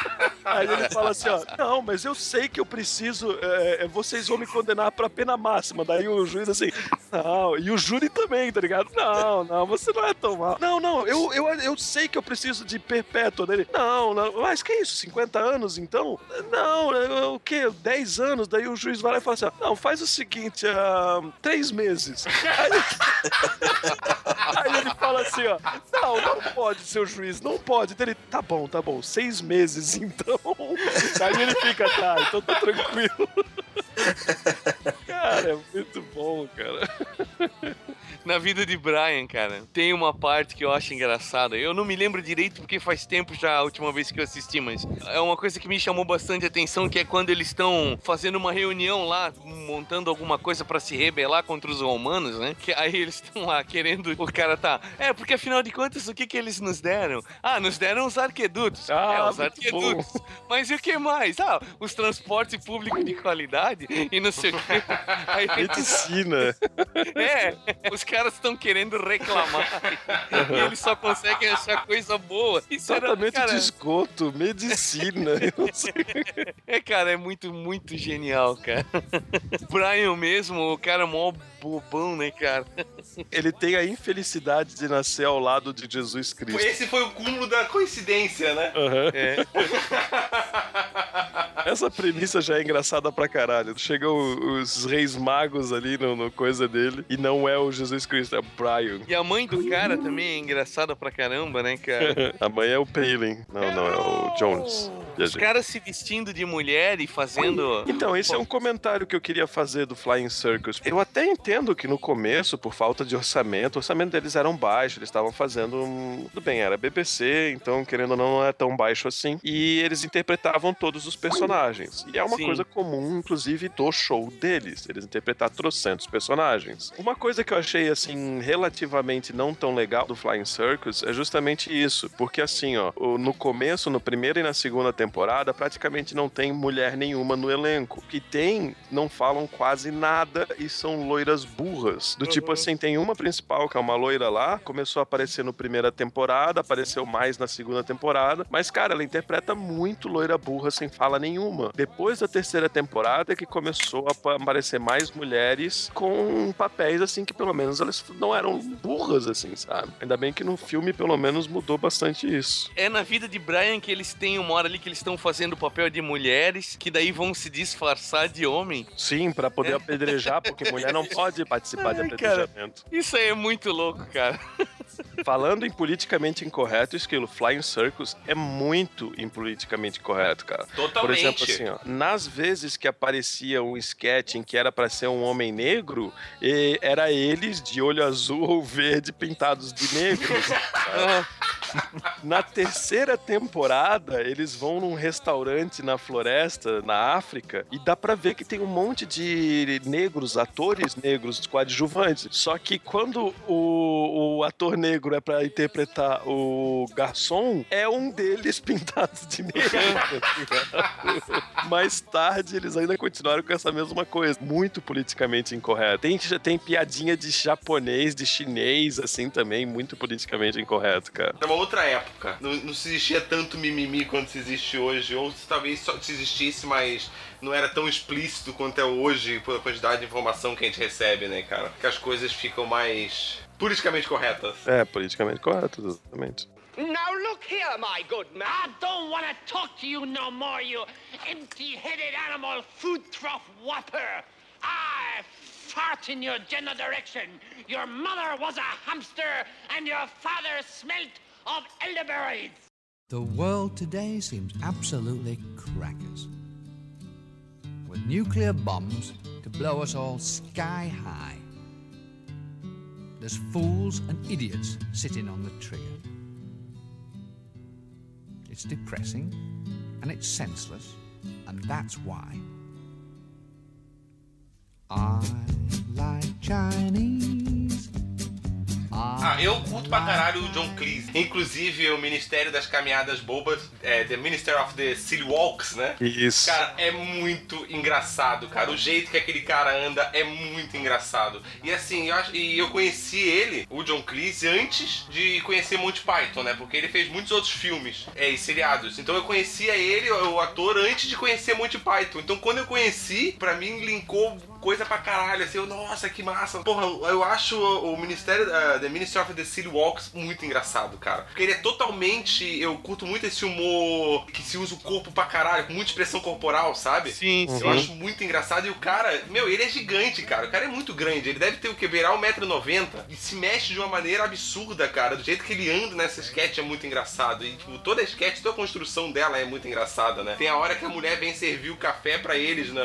aí ele fala assim: ó, não, mas eu sei que eu preciso, é, vocês vão me condenar pra pena máxima. Daí o juiz assim, não, e o júri também, tá ligado? Não, não, você não é tão mal. Não, não, eu, eu, eu sei que eu preciso de perpétua dele. Não, não, mas que isso, 50 anos então? Não, o quê? 10 anos? Daí o juiz vai lá e fala assim: não, faz o seguinte, ah, três meses. Aí, aí ele fala assim, ó, não, não pode, seu juiz, não pode. Ele, tá bom, tá bom, seis meses então. Aí ele fica, tá, então tá tranquilo. Cara, é muito bom, cara. na vida de Brian, cara, tem uma parte que eu acho engraçada. Eu não me lembro direito porque faz tempo já a última vez que eu assisti, mas é uma coisa que me chamou bastante atenção, que é quando eles estão fazendo uma reunião lá, montando alguma coisa pra se rebelar contra os romanos, né? Que aí eles estão lá querendo, o cara tá, é, porque afinal de contas, o que que eles nos deram? Ah, nos deram os arquedutos. Ah, é, os arquedutos. Mas e o que mais? Ah, os transportes públicos de qualidade e não sei o que. Aí, Medicina. é, os caras estão querendo reclamar e eles só conseguem achar coisa boa. Isso era, Tratamento cara, de esgoto, medicina. é, cara, é muito, muito genial, cara. Brian mesmo, o cara mó bobão, né, cara? Ele tem a infelicidade de nascer ao lado de Jesus Cristo. Esse foi o cúmulo da coincidência, né? Aham. É. Essa premissa já é engraçada pra caralho. Chegam os reis magos ali no, no coisa dele e não é o Jesus Cristo, é o Brian. E a mãe do cara também é engraçada pra caramba, né, cara? A mãe é o Palin. Não, não, é o Jones. Os caras se vestindo de mulher e fazendo. Então, esse é um comentário que eu queria fazer do Flying Circus. Eu até entendo que no começo, por falta de orçamento, o orçamento deles era um baixo, eles estavam fazendo. um- Tudo bem, era BBC, então, querendo ou não, não é tão baixo assim. E eles interpretavam todos os personagens. E é uma Sim. coisa comum, inclusive, do show deles. Eles interpretar trocentos personagens. Uma coisa que eu achei, assim, relativamente não tão legal do Flying Circus é justamente isso. Porque, assim, ó, no começo, no primeiro e na segunda temporada, praticamente não tem mulher nenhuma no elenco. O que tem, não falam quase nada e são loiras burras. Do tipo assim, tem uma principal, que é uma loira lá, começou a aparecer no primeira temporada, apareceu mais na segunda temporada, mas, cara, ela interpreta muito loira burra sem fala nenhuma. Depois da terceira temporada é que começou a pa- aparecer mais mulheres com papéis, assim, que pelo menos elas não eram burras, assim, sabe? Ainda bem que no filme, pelo menos, mudou bastante isso. É na vida de Brian que eles têm uma hora ali que eles estão fazendo o papel de mulheres, que daí vão se disfarçar de homem. Sim, pra poder apedrejar, porque mulher não pode participar de Ai, cara. apedrejamento. Isso aí é muito louco, cara. Falando em politicamente incorreto, Esquilo, Flying Circus é muito impoliticamente correto, cara. Totalmente. Por exemplo, assim, ó, nas vezes que aparecia um sketch em que era pra ser um homem negro, e era eles de olho azul ou verde pintados de negros. Na terceira temporada, eles vão num restaurante na floresta, na África, e dá pra ver que tem um monte de negros, atores negros coadjuvantes. Só que quando o, o ator negro é pra interpretar o garçom, é um deles pintado de negro. Mais tarde, eles ainda continuaram com essa mesma coisa. Muito politicamente incorreto. Tem, tem piadinha de japonês, de chinês, assim também, muito politicamente incorreto, cara. Uma outra época. Não, não se existia tanto mimimi quanto se existe hoje. Ou se talvez só se existisse, mas não era tão explícito quanto é hoje, pela quantidade de informação que a gente recebe, né, cara? Que as coisas ficam mais politicamente corretas. É, politicamente correto, exatamente. Now look here, my good man. I don't want to talk to you no more, you empty-headed animal food trough whopper. I fart in your general direction. Your mother was a hamster, and your father smelt of elderberries. The world today seems absolutely crackers. With nuclear bombs to blow us all sky high. There's fools and idiots sitting on the trigger. It's depressing and it's senseless, and that's why I like Chinese. Ah, eu curto pra caralho o John Cleese. Inclusive, o Ministério das Caminhadas Bobas, é, The Minister of the Silly Walks, né? Isso. Cara, é muito engraçado, cara. O jeito que aquele cara anda é muito engraçado. E assim, eu, acho, e eu conheci ele, o John Cleese, antes de conhecer Monty Python, né? Porque ele fez muitos outros filmes é, e seriados. Então eu conhecia ele, o ator, antes de conhecer Monty Python. Então quando eu conheci, pra mim linkou coisa pra caralho, assim, eu, nossa, que massa. Porra, eu acho o Ministério, uh, The Ministry of the City Walks muito engraçado, cara. Porque ele é totalmente, eu curto muito esse humor que se usa o corpo pra caralho, com muita expressão corporal, sabe? Sim, Eu sim. acho muito engraçado. E o cara, meu, ele é gigante, cara. O cara é muito grande. Ele deve ter o que? Beirar 1,90m. E se mexe de uma maneira absurda, cara. Do jeito que ele anda nessa sketch é muito engraçado. E, tipo, toda a sketch, toda a construção dela é muito engraçada, né? Tem a hora que a mulher vem servir o café pra eles na.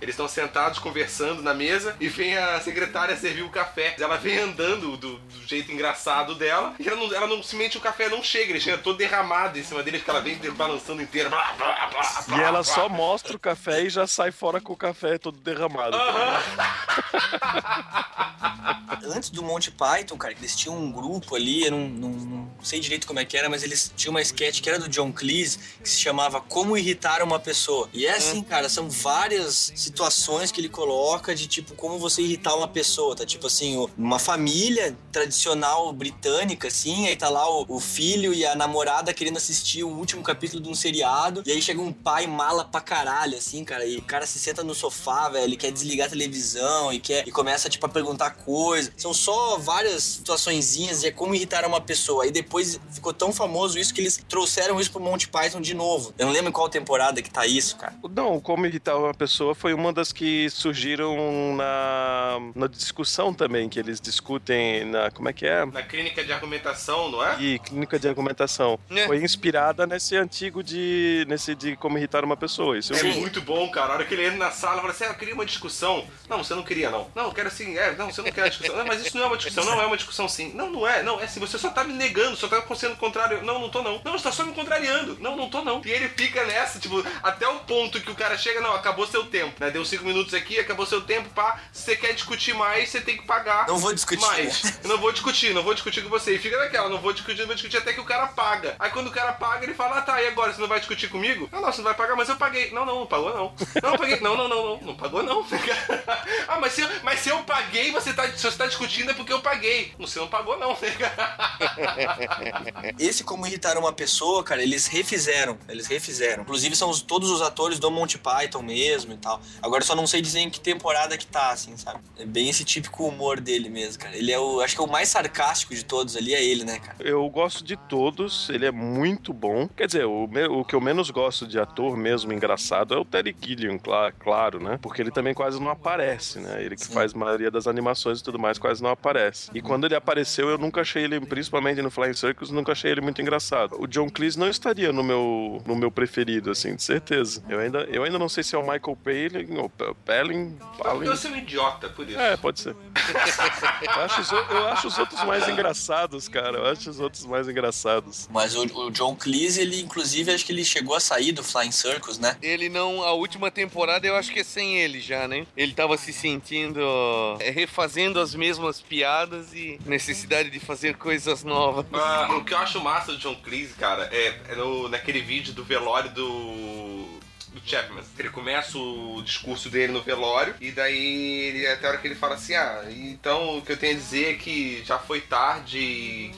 Eles estão sentados conversando na mesa e vem a secretária servir o café. Ela vem andando do, do jeito engraçado dela e ela não, ela não simplesmente o café não chega, ele chega todo derramado em cima dele, que ela vem balançando inteira. Blá, blá, blá, E blá, ela blá. só mostra o café e já sai fora com o café todo derramado. Antes do Monty Python, cara, eles tinham um grupo ali, eu não, não, não sei direito como é que era, mas eles tinham uma sketch que era do John Cleese, que se chamava Como Irritar uma Pessoa. E é assim, cara, são várias situações que ele coloca de tipo como você irritar uma pessoa, tá? Tipo assim, uma família tradicional britânica, assim, aí tá lá o, o filho e a namorada querendo assistir o último capítulo de um seriado, e aí chega um pai mala pra caralho, assim, cara, e o cara se senta no sofá, velho, e quer desligar a televisão e quer e começa, tipo, a perguntar coisa. São só várias situaçõezinhas de como irritar uma pessoa. Aí depois ficou tão famoso isso que eles trouxeram isso pro Monty Python de novo. Eu não lembro em qual temporada que tá isso, cara. Não, como irritar uma pessoa foi uma das que surgiram na, na discussão também, que eles discutem na. Como é que é? Na clínica de argumentação, não é? E clínica de argumentação. É. Foi inspirada nesse antigo de. nesse de como irritar uma pessoa. Isso eu É vi. muito bom, cara. A hora que ele entra na sala, fala assim: ah, eu queria uma discussão. Não, você não queria, não. Não, eu quero assim, é, não, você não quer discussão. Não, mas isso não é uma discussão, não é uma discussão sim. Não, não é, não, é assim, você só tá me negando, só tá sendo contrário. Não, não tô não. Não, você tá só me contrariando. Não, não tô não. E ele fica nessa, tipo, até o ponto que o cara chega, não, acabou seu tempo, né? Deu cinco minutos aqui, acabou seu tempo, pá. Se você quer discutir mais, você tem que pagar. Não vou discutir. Mais. Eu não vou discutir, não vou discutir com você. E fica naquela, não vou discutir, não vou discutir até que o cara paga. Aí quando o cara paga, ele fala, ah tá, e agora? Você não vai discutir comigo? Não, não, você não vai pagar, mas eu paguei. Não, não, não pagou não. Não, paguei. Não, não, não, não, não pagou não. ah, mas se, eu, mas se eu paguei, você tá, se você tá discutindo é porque eu paguei. Você não pagou não. Esse Como Irritar Uma Pessoa, cara, eles refizeram. Eles refizeram. Inclusive são os- todos os atores do Monty Python mesmo e tal. Agora eu só não sei dizer em que temporada que tá, assim, sabe? É bem esse típico humor dele mesmo, cara. Ele é o. Acho que é o mais sarcástico de todos ali, é ele, né, cara? Eu gosto de todos, ele é muito bom. Quer dizer, o, o que eu menos gosto de ator mesmo engraçado é o Terry Gilliam, cla- claro, né? Porque ele também quase não aparece, né? Ele que Sim. faz a maioria das animações e tudo mais quase não aparece. E quando ele apareceu, eu nunca achei ele, principalmente no Flying Circus, nunca achei ele muito engraçado. O John Cleese não estaria no meu, no meu preferido, assim, de certeza. Eu ainda, eu ainda não sei se é o Michael Palin ou Palin. Palin. você é um idiota, por isso. É, pode ser. eu, acho os, eu acho os outros mais engraçados, cara. Eu acho os outros mais engraçados. Mas o, o John Cleese, ele, inclusive, acho que ele chegou a sair do Flying Circus, né? Ele não. A última temporada eu acho que é sem ele já, né? Ele tava se sentindo. é, refazendo as mesmas piadas e necessidade de fazer coisas novas. Ah, o que eu acho massa do John Cleese, cara, é, é no, naquele vídeo do velório do. Do Chapman. Ele começa o discurso dele no velório, e daí ele, até a hora que ele fala assim: Ah, então o que eu tenho a dizer é que já foi tarde,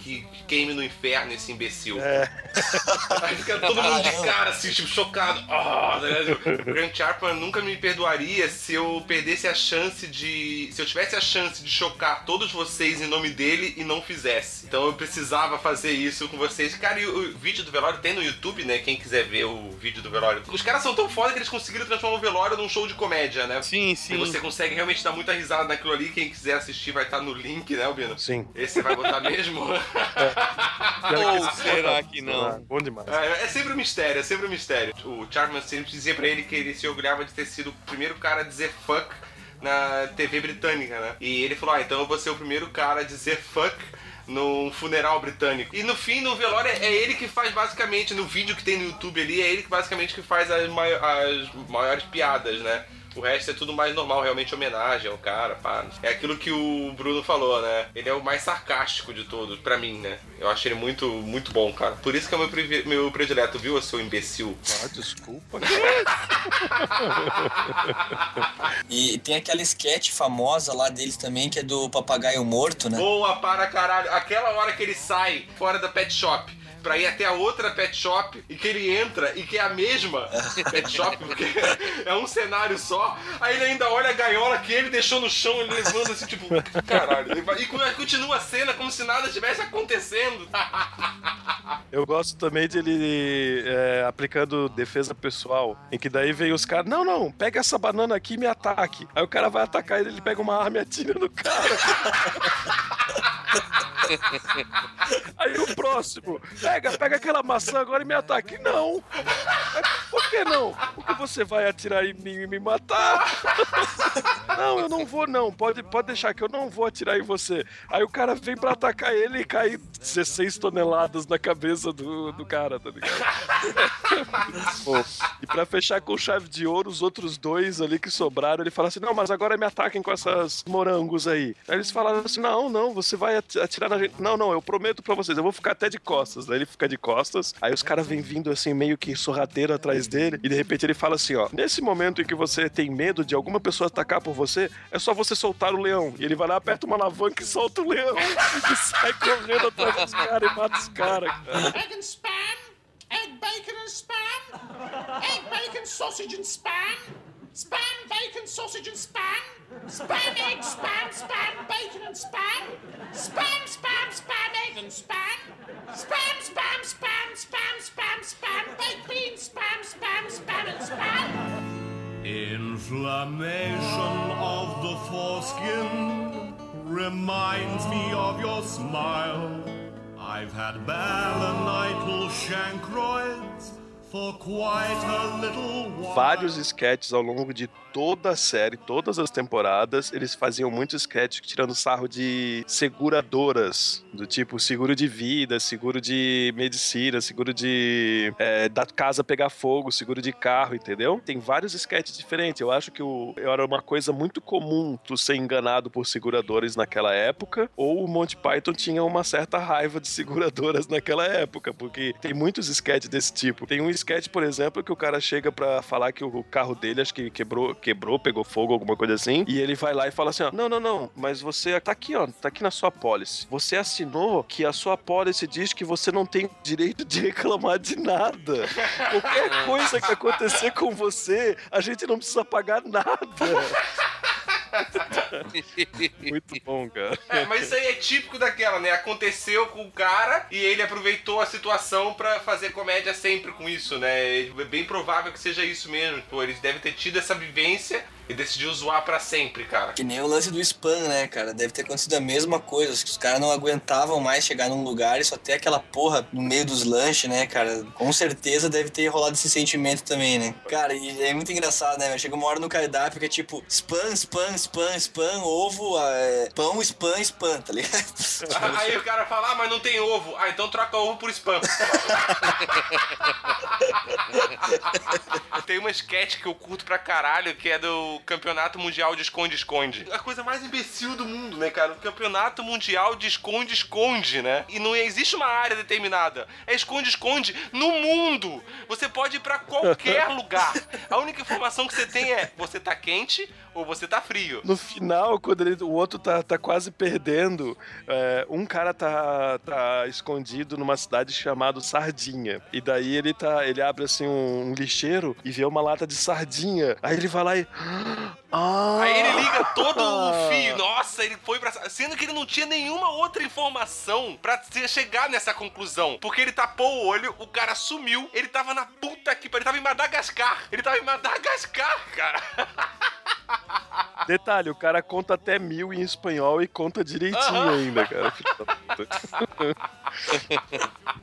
que queime no inferno esse imbecil. É. Aí fica todo mundo de cara, assim, tipo, chocado. Ah, tá o Grant Chapman nunca me perdoaria se eu perdesse a chance de. Se eu tivesse a chance de chocar todos vocês em nome dele e não fizesse. Então eu precisava fazer isso com vocês. Cara, e o, o vídeo do velório tem no YouTube, né? Quem quiser ver o vídeo do velório. Os caras são tão foda que eles conseguiram transformar o velório num show de comédia, né? Sim, E sim. você consegue realmente dar muita risada naquilo ali. Quem quiser assistir vai estar no link, né, Albino? Sim. Esse você vai botar mesmo? Ou será que não? Bom demais. É, é sempre um mistério, é sempre um mistério. O Charman sempre dizia pra ele que ele se orgulhava de ter sido o primeiro cara a dizer fuck na TV britânica, né? E ele falou: Ah, então eu vou ser o primeiro cara a dizer fuck num funeral britânico. E no fim, no velório, é ele que faz basicamente, no vídeo que tem no YouTube ali, é ele que basicamente que faz as, mai- as maiores piadas, né? O resto é tudo mais normal, realmente homenagem ao cara, pá. É aquilo que o Bruno falou, né? Ele é o mais sarcástico de todos, pra mim, né? Eu acho ele muito, muito bom, cara. Por isso que é o meu, previ- meu predileto, viu, seu imbecil? Ah, desculpa. E tem aquela sketch famosa lá deles também, que é do papagaio morto, né? Boa para caralho. Aquela hora que ele sai fora da pet shop pra ir até a outra pet shop e que ele entra e que é a mesma pet shop, porque é um cenário só. Aí ele ainda olha a gaiola que ele deixou no chão, ele levando assim, tipo, caralho. E continua a cena como se nada estivesse acontecendo. Eu gosto também de ele é, aplicando defesa pessoal, em que daí vem os caras, não, não, pega essa banana aqui e me ataque. Aí o cara vai atacar ele, ele pega uma arma e atira no cara. Aí o próximo, pega, pega aquela maçã agora e me ataque. Não! Por que não? Porque você vai atirar em mim e me matar? Não, eu não vou não, pode, pode deixar que eu não vou atirar em você. Aí o cara vem pra atacar ele e cai 16 toneladas na cabeça do, do cara, tá ligado? Pô, e pra fechar com chave de ouro, os outros dois ali que sobraram, ele fala assim: Não, mas agora me ataquem com essas morangos aí. Aí eles falaram assim: Não, não, você vai ati- atirar na gente. Não, não, eu prometo pra vocês, eu vou ficar até de costas. Daí ele fica de costas, aí os caras vêm vindo assim, meio que sorrateiro atrás dele, e de repente ele fala assim: Ó, nesse momento em que você tem medo de alguma pessoa atacar por você, é só você soltar o leão. E ele vai lá, aperta uma alavanca e solta o leão, e sai correndo atrás dos caras e mata os caras, cara. Egg and spam, egg, bacon and spam, egg, bacon, sausage and spam, spam, bacon, sausage and spam, spam, egg, spam, spam, bacon and spam, spam, spam, spam, egg and spam, spam, spam, spam, spam, spam, spam, baked beans, spam, spam, spam and spam. Inflammation of the foreskin reminds me of your smile. I've had balanital chancroids vários sketches ao longo de toda a série, todas as temporadas, eles faziam muitos sketches tirando sarro de seguradoras, do tipo seguro de vida, seguro de medicina, seguro de é, da casa pegar fogo, seguro de carro, entendeu? Tem vários sketches diferentes. Eu acho que o, era uma coisa muito comum tu ser enganado por seguradoras naquela época, ou o Monty Python tinha uma certa raiva de seguradoras naquela época, porque tem muitos sketches desse tipo. Tem um sketch, por exemplo, que o cara chega pra falar que o carro dele acho que quebrou, quebrou, pegou fogo, alguma coisa assim, e ele vai lá e fala assim, ó, não, não, não, mas você tá aqui, ó, tá aqui na sua policy. Você assinou que a sua policy diz que você não tem direito de reclamar de nada. Qualquer coisa que acontecer com você, a gente não precisa pagar nada. Muito bom, cara. É, mas isso aí é típico daquela, né? Aconteceu com o cara e ele aproveitou a situação pra fazer comédia sempre com isso, né? É bem provável que seja isso mesmo. Pô, eles devem ter tido essa vivência e decidiu zoar pra sempre, cara. Que nem o lance do spam, né, cara? Deve ter acontecido a mesma coisa. Acho que os caras não aguentavam mais chegar num lugar e só ter aquela porra no meio dos lanches, né, cara? Com certeza deve ter rolado esse sentimento também, né? Cara, e é muito engraçado, né? Chega uma hora no cardápio que é tipo spam, spam, spam, spam, ovo, é, pão, spam, spam, tá ligado? Aí o cara fala, ah, mas não tem ovo. Ah, então troca ovo por spam. tem uma sketch que eu curto pra caralho, que é do Campeonato Mundial de Esconde-Esconde. A coisa mais imbecil do mundo, né, cara? O Campeonato Mundial de Esconde-Esconde, né? E não existe uma área determinada. É esconde-esconde no mundo. Você pode ir pra qualquer lugar. A única informação que você tem é você tá quente ou você tá frio. No final, quando ele- o outro tá, tá quase perdendo, é, um cara tá, tá escondido numa cidade chamada Sardinha. E daí ele tá. Ele abre assim um, um lixeiro e vê uma lata de sardinha. Aí ele vai lá e. Ah! Aí ele liga todo o fio. Nossa, ele foi pra. Sendo que ele não tinha nenhuma outra informação pra chegar nessa conclusão. Porque ele tapou o olho, o cara sumiu, ele tava na puta que pariu. Ele tava em Madagascar. Ele tava em Madagascar, cara. Detalhe, o cara conta até mil em espanhol e conta direitinho Aham. ainda, cara.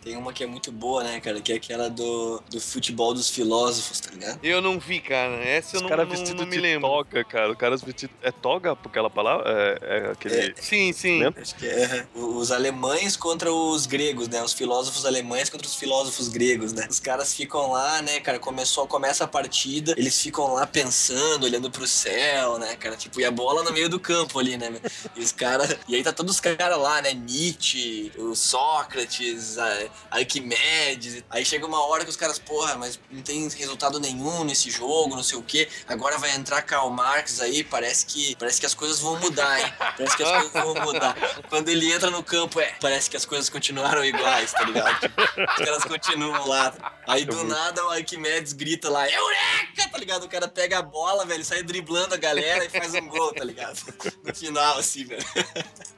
Tem uma que é muito boa, né, cara? Que é aquela do, do futebol dos filósofos, tá ligado? Eu não vi, cara. Essa eu Os não, caras não, vestidos não me de lembro. toga, cara. Os caras vestidos. É toga aquela palavra? É, é aquele. Sim, sim. Lembra? Acho que é os alemães contra os gregos, né? Os filósofos alemães contra os filósofos gregos, né? Os caras ficam lá, né, cara? Começou, começa a partida, eles ficam lá pensando, olhando pro céu, né, cara? Tipo, e a bola no meio do campo ali, né? E os caras. E aí tá todos os caras lá, né? Nietzsche, o Sócrates, a- Arquimedes. Aí chega uma hora que os caras, porra, mas não tem resultado nenhum nesse jogo, não sei o quê. Agora vai entrar Karl Marx aí, parece que, parece que as coisas vão mudar, hein? Parece que as coisas vão mudar. Quando ele entra no campo, é, parece que as coisas continuaram iguais, tá ligado? Tipo, os caras continuam lá. Aí do nada o Arquimedes grita lá, Eureka! Tá ligado? O cara pega a bola, velho, sai driblando a galera e faz um gol, tá ligado? No final, assim, velho.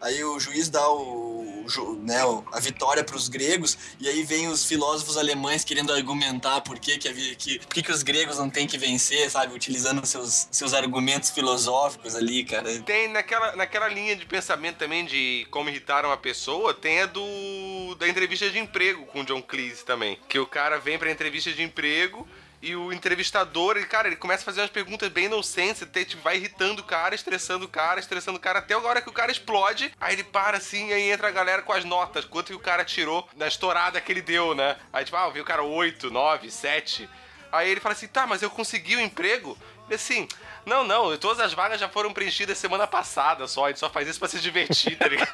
Aí o juiz dá o, o né, a vitória pros gregos, e aí vem os filósofos alemães querendo argumentar por que, que, que, por que, que os gregos não têm que vencer, sabe? Utilizando seus, seus argumentos filosóficos ali, cara. Tem naquela, naquela linha de pensamento também de como irritar uma pessoa, tem a do da entrevista de emprego com o John Cleese também. Que o cara vem pra entrevista de emprego e o entrevistador, ele, cara, ele começa a fazer umas perguntas bem nonsense, tipo, vai irritando o cara, estressando o cara, estressando o cara, até a hora que o cara explode, aí ele para assim, aí entra a galera com as notas, quanto que o cara tirou na estourada que ele deu, né? Aí tipo, ah, viu o cara 8, 9, 7. Aí ele fala assim, tá, mas eu consegui o emprego? Ele assim, não, não, todas as vagas já foram preenchidas semana passada só, a gente só faz isso pra se divertir, tá ligado?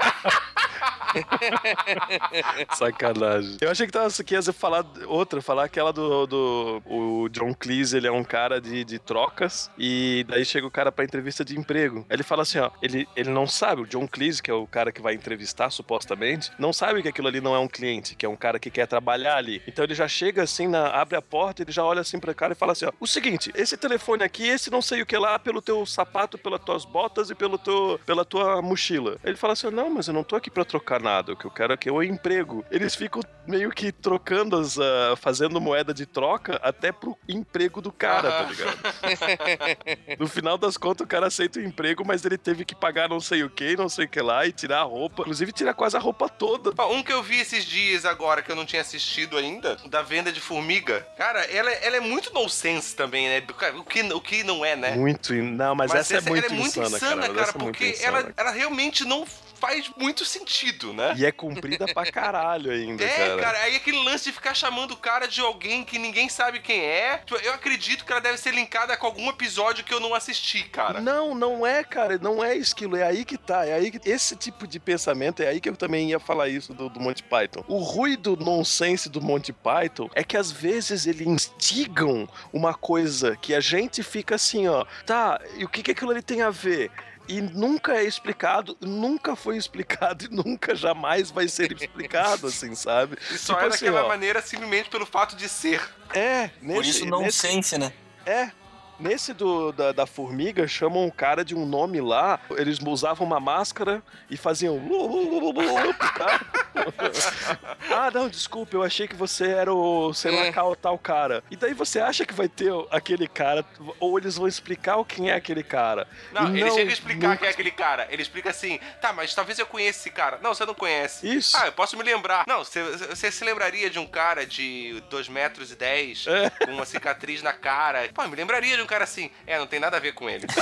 Sacanagem. Eu achei que tava que ia falar outra, falar aquela do, do o John Cleese, ele é um cara de, de trocas e daí chega o cara pra entrevista de emprego. Aí ele fala assim, ó, ele, ele não sabe, o John Cleese, que é o cara que vai entrevistar supostamente, não sabe que aquilo ali não é um cliente, que é um cara que quer trabalhar ali. Então ele já chega assim, na, abre a porta, ele já olha assim pra cara e fala assim, ó, o seguinte, esse telefone aqui, esse não sei o que lá, pelo teu sapato, pelas tuas botas e pelo teu, pela tua mochila. Ele fala assim, não, mas eu não tô aqui pra trocar nada, o que eu quero aqui é o emprego. Eles ficam meio que trocando as, ah, fazendo moeda de troca até pro emprego do cara, tá Aham. ligado? No final das contas, o cara aceita o emprego, mas ele teve que pagar não sei o que, não sei o que lá, e tirar a roupa. Inclusive, tirar quase a roupa toda. Um que eu vi esses dias agora, que eu não tinha assistido ainda, da venda de formiga. Cara, ela, ela é muito nonsense também, né? O que, o que não é, né? Muito. In- Não, mas, essa, é muito ela é muito insana, insana, cara. cara, Essa é muito porque insana. ela, ela realmente não faz muito sentido, né? E é comprida pra caralho ainda, É, cara. cara. aí aquele lance de ficar chamando o cara de alguém que ninguém sabe quem é. Tipo, Eu acredito que ela deve ser linkada com algum episódio que eu não assisti, cara. Não, não é, cara, não é esquilo, é aí que tá, é aí que esse tipo de pensamento, é aí que eu também ia falar isso do, do Monty Python. O ruim do nonsense do Monty Python é que às vezes eles instigam uma coisa que a gente fica assim, ó, tá, e o que que aquilo ali tem a ver? E nunca é explicado, nunca foi explicado e nunca jamais vai ser explicado, assim, sabe? E só Tipo é assim, daquela ó, maneira simplesmente pelo fato de ser. É, Por nesse- isso, nesse- nonsense, né? é. Nesse do, da, da formiga, chamam o cara de um nome lá. Eles usavam uma máscara e faziam. cara. ah, não, desculpa, eu achei que você era o, sei lá, qual tal cara. E daí você acha que vai ter aquele cara, ou eles vão explicar o quem é aquele cara. Não, ele chega a explicar nunca- quem é aquele cara. Ele explica assim, tá, mas talvez eu conheça esse cara. Não, você não conhece. Isso. Ah, eu posso me lembrar. Não, você, você se lembraria de um cara de 2 metros e 10 É. com uma cicatriz na cara. Pô, me lembraria de um cara assim. É, não tem nada a ver com ele.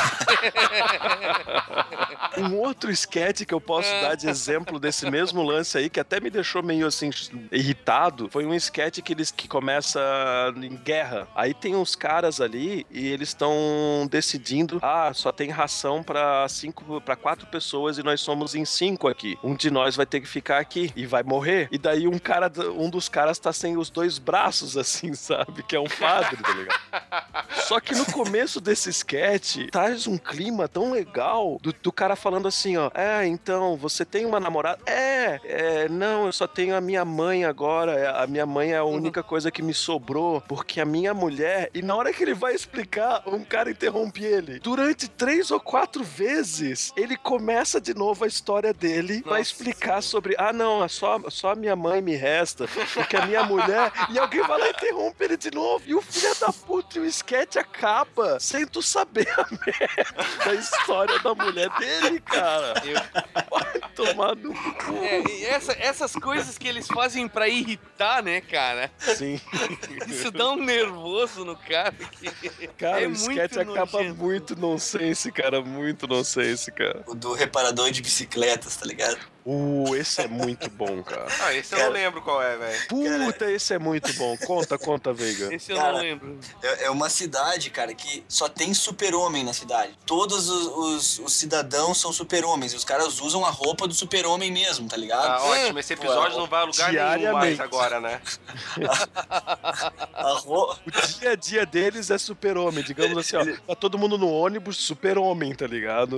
Um outro sketch que eu posso dar de exemplo desse mesmo lance aí, que até me deixou meio assim, irritado, foi um sketch que eles que começa em guerra. Aí tem uns caras ali e eles estão decidindo, ah, só tem ração pra cinco, para quatro pessoas e nós somos em cinco aqui. Um de nós vai ter que ficar aqui e vai morrer. E daí um cara, um dos caras tá sem os dois braços, assim, sabe? Que é um padre, tá ligado? Só que no começo desse sketch, traz um clima tão legal do, do cara falando assim, ó. É, então, você tem uma namorada? É, é, não, eu só tenho a minha mãe agora. É, A minha mãe é a única coisa que me sobrou, porque a minha mulher. E na hora que ele vai explicar, um cara interrompe ele. Durante três ou quatro vezes, ele começa de novo a história dele, vai explicar sobre. Ah, não, é só, só a minha mãe me resta, porque a minha mulher. E alguém vai lá e interrompe ele de novo. E o filho da puta, e o sketch acaba sem tu saber a merda da história da mulher dele, cara. Vai tomar no cu. É, e essa- essas coisas que eles fazem pra irritar, né, cara? Sim. Isso dá um nervoso no cara. Que Cara, é o sketch muito acaba nojento. muito nonsense, cara. Muito nonsense, cara. O do reparador de bicicletas, tá ligado? Uh, esse é muito bom, cara. Ah, esse eu Cara. não lembro qual é, velho. Puta, esse é muito bom. Conta, conta, Veiga. Esse eu Cara, não lembro. É, é uma cidade, cara, que só tem super-homem na cidade. Todos os, os- os cidadãos são super-homens. E os caras usam a roupa do super-homem mesmo, tá ligado? Ah, ótimo. Esse episódio Pô, não vai a lugar nenhum mais agora, né? A ro... O dia a dia deles é super-homem. Digamos assim, ó. Tá todo mundo no ônibus, super-homem, tá ligado?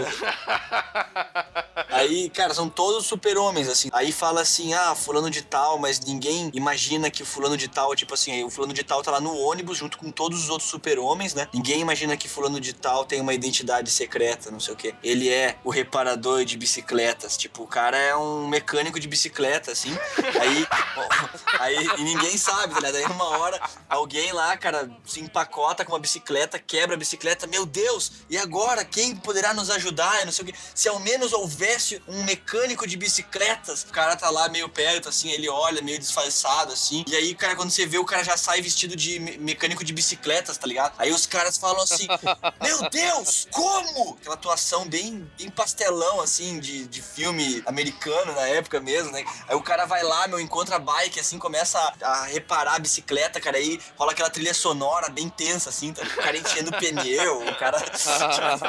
Aí, cara, são todos super-homens, assim. Aí fala assim, ah, fulano de tal, mas ninguém imagina que o fulano de tal, tipo assim, o fulano de tal tá lá no ônibus junto com todos os outros super-homens, né? Ninguém imagina que fulano de tal tem uma identidade secreta, não sei o quê. Ele é o reparador de bicicletas. Tipo, o cara é um mecânico de bicicleta, assim. Aí, aí e ninguém sabe, tá ligado? Aí numa hora, alguém lá, cara, se empacota com uma bicicleta, quebra a bicicleta. Meu Deus, e agora? Quem poderá nos ajudar? Eu não sei o quê. Se ao menos houvesse um mecânico de bicicletas, o cara tá lá meio perto, assim, ele olha meio disfarçado, assim. E aí, cara, quando você vê, o cara já sai vestido de me- mecânico de bicicletas, tá ligado? Aí os caras falam assim: Meu Deus, como? Aquela atuação bem, bem pastelão, assim, de, de filme americano na época mesmo, né? Aí o cara vai lá, meu, encontra a bike, assim, começa a, a reparar a bicicleta, cara. Aí rola aquela trilha sonora bem tensa, assim, tá? o cara enchendo o pneu, o cara.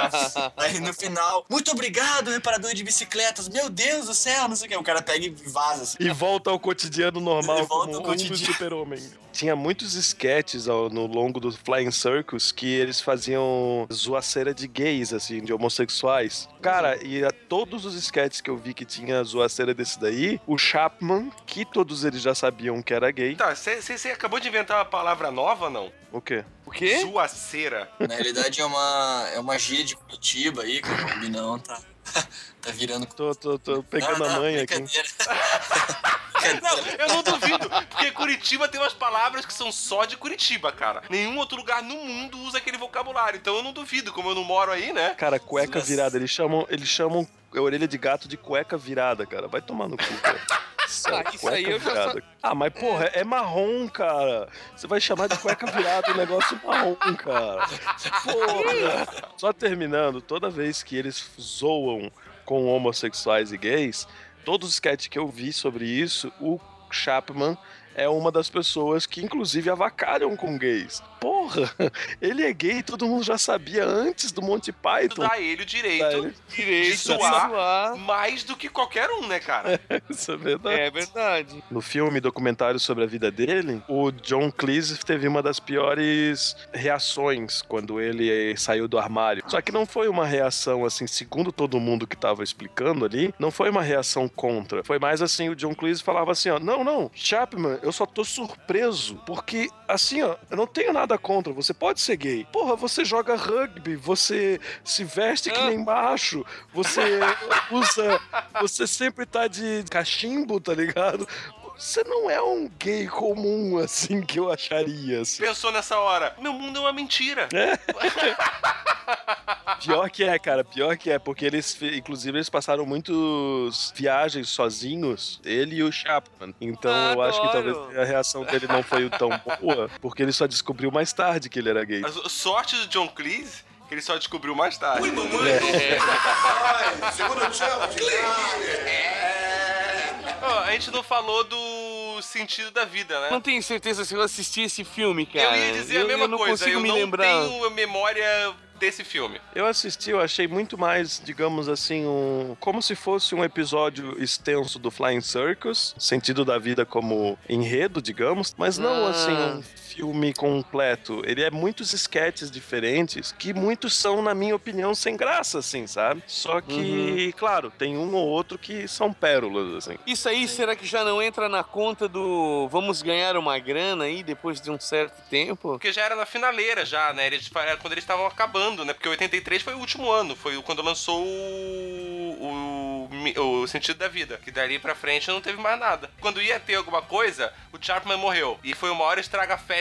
Aí no final, muito obrigado, reparador de bicicletas. Meu Deus do céu, não sei o que. O cara pega e vaza, assim. E volta ao cotidiano normal volta como ao um cotidiano. super-homem. Tinha muitos sketches ao- no longo do Flying Circus que eles faziam zoaceira de gays, assim, de homossexuais. Cara, e a todos os sketches que eu vi que tinha zoaceira desse daí, o Chapman, que todos eles já sabiam que era gay. Tá, você acabou de inventar uma palavra nova, não? O quê? O quê? Zuaceira. Na realidade é uma, é uma gíria de Curitiba aí, cara. O Binão tá, tá virando. Tô, tô, tô pegando Não, a não, manha aqui. Não, eu não duvido, porque Curitiba tem umas palavras que são só de Curitiba, cara. Nenhum outro lugar no mundo usa aquele vocabulário, então eu não duvido, como eu não moro aí, né? Cara, cueca virada. Eles chamam, eles chamam a orelha de gato de cueca virada, cara. Vai tomar no cu, cara. Sério, Ah, isso aí eu já virada. Ah, mas porra, é marrom, cara. Você vai chamar de cueca virada um negócio marrom, cara. Porra. Só terminando, toda vez que eles zoam com homossexuais e gays, todos os sketches que eu vi sobre isso, o Chapman é uma das pessoas que, inclusive, avacalham com gays. Porra, ele é gay, todo mundo já sabia antes do Monty Python. Dá ele o Dá direito ele- de Direito zoar zoar. mais do que qualquer um, né, cara? Isso é verdade. É verdade. No filme documentário sobre a vida dele, o John Cleese teve uma das piores reações quando ele saiu do armário. Só que não foi uma reação assim, segundo todo mundo que tava explicando ali, não foi uma reação contra. Foi mais assim, o John Cleese falava assim, ó, não, não, Chapman, eu só tô surpreso, porque assim, ó, eu não tenho nada contra, você pode ser gay. Porra, você joga rugby, você se veste que nem macho, você usa, você sempre tá de cachimbo, tá ligado? Você não é um gay comum, assim, que eu acharia, assim. Pensou nessa hora, meu mundo é uma mentira. Pior que é, cara, pior que é, porque eles, inclusive, eles passaram muitas viagens sozinhos, ele e o Chapman. Então Ah, eu acho que talvez a reação dele não foi tão boa, porque ele só descobriu mais tarde que ele era gay. A sorte do John Cleese, que ele só descobriu mais tarde. Segundo o challenge. Ó, a gente não falou do sentido da vida, né? Não tenho certeza se eu assisti esse filme, cara. eu ia dizer Eu- a mesma eu não coisa, consigo eu me não lembrar. tenho memória desse filme. Eu assisti, eu achei muito mais, digamos assim, um. Como se fosse um episódio extenso do Flying Circus, sentido da vida como enredo, digamos, mas não Ah. assim um filme completo. Ele é muitos esquetes diferentes, que muitos são, na minha opinião, sem graça, assim, sabe? Só que, claro, tem um ou outro que são pérolas, assim. Isso aí, será que já não entra na conta do vamos ganhar uma grana aí depois de um certo tempo? Porque já era na finaleira, já, né? Eles, era quando eles estavam acabando, né? Porque 83 foi o último ano, foi quando lançou o, o, o Sentido da Vida. Que dali pra frente não teve mais nada. Quando ia ter alguma coisa, o Chapman morreu. E foi o maior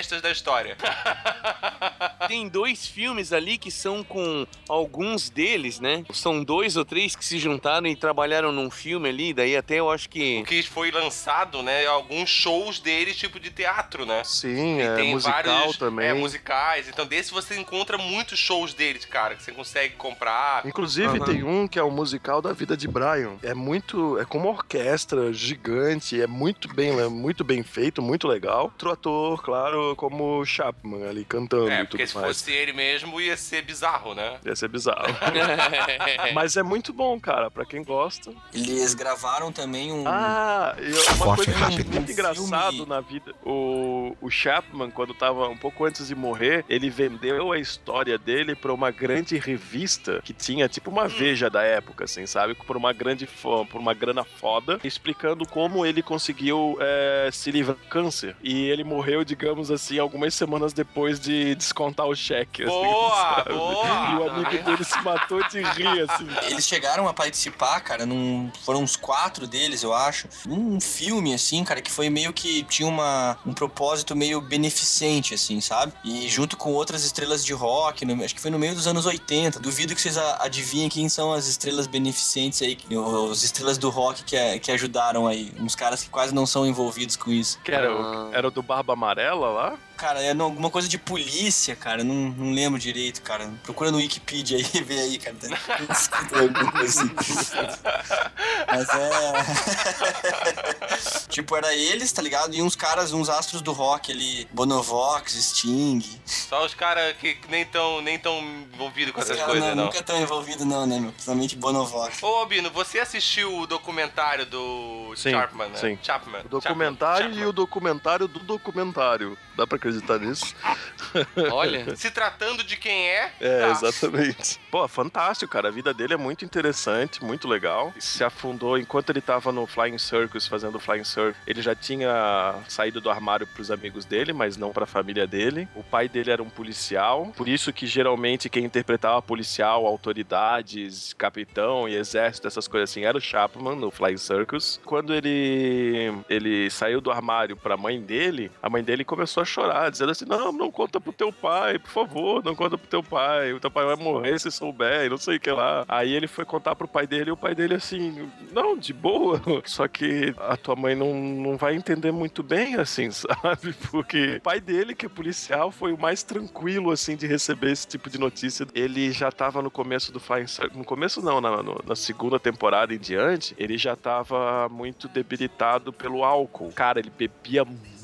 estraga-festas da história. Tem dois filmes ali que são com alguns deles, né? São dois ou três que se juntaram e trabalharam num filme ali, daí até eu acho que. que foi lançado, né? Alguns shows deles, tipo de teatro, né? Sim, E é tem musical vários, também. É, musicais. Então, desse você encontra muitos shows deles, cara, que você consegue comprar. Inclusive Aham. tem um que é o musical da vida de Brian. É muito, é com uma orquestra gigante, é muito bem, é muito bem feito, muito legal. Outro ator, claro, como Chapman ali cantando É, porque tudo se mais. fosse ele mesmo, ia ser bizarro, né? Ia ser bizarro. Mas é muito bom, cara, pra quem gosta. Eles gravaram também um. Ah, e uma What coisa eu happened? muito engraçado na vida, o, o Chapman, quando tava um pouco antes de morrer, ele vendeu a história dele pra uma grande revista que tinha tipo uma veja da época, assim, sabe? Por uma grande fo- por uma grana foda, explicando como ele conseguiu é, se livrar do câncer. E ele morreu, digamos assim, algumas semanas depois de descontar o cheque. assim, Boa, sabe? boa. E o amigo dele se matou de rir, assim. Eles chegaram a participar, cara, num, foram uns quatro deles, eu acho, num filme, assim, cara, que foi meio que tinha uma, um propósito meio beneficente, assim, sabe? E junto com outras estrelas de rock, no- acho que foi no meio dos anos 80. Duvido que vocês adivinhem quem são as estrelas beneficentes aí, que- os estrelas do rock que, a- que ajudaram aí. Uns caras que quase não são envolvidos com isso. Que era, Ah. o, era o do Barba Amarela lá? Huh? Cara, é alguma coisa de polícia, cara. Não, não lembro direito, cara. Procura no Wikipedia aí e vê aí, cara. Tem alguma coisa assim. Mas é. tipo, era eles, tá ligado? E uns caras, uns astros do rock ali. Bonovox, Sting. Só os caras que nem tão, nem tão envolvidos com Os essas caras coisas, não, não. nunca tão envolvidos, não, né, meu? Principalmente Bonovox. Ô, Albino, você assistiu o documentário do Sim, Chapman, né? sim. Chapman. O documentário Chapman. e o documentário do documentário. Dá pra acreditar nisso? Olha. Se tratando de quem é, É, tá. exatamente. Pô, fantástico, cara. A vida dele é muito interessante, muito legal. Se afundou enquanto ele tava no Flying Circus, fazendo Flying Circus. Ele já tinha saído do armário pros amigos dele, mas não pra família dele. O pai dele era um policial, por isso que geralmente quem interpretava policial, autoridades, capitão e exército, essas coisas assim, era o Chapman no Flying Circus. Quando ele ele saiu do armário pra mãe dele, a mãe dele começou a chorar, dizendo assim: "Não, não conta pro teu pai, por favor, não conta pro teu pai. O teu pai vai morrer se souber, não sei o que lá". Aí ele foi contar pro pai dele e o pai dele assim: "Não, de boa. Só que a tua mãe não, não vai entender muito bem assim, sabe? Porque o pai dele, que é policial, foi o mais tranquilo assim de receber esse tipo de notícia. Ele já tava no começo do Flying Circus, no começo não, na, na segunda temporada em diante, ele já tava muito debilitado pelo álcool. Cara, ele bebia muito,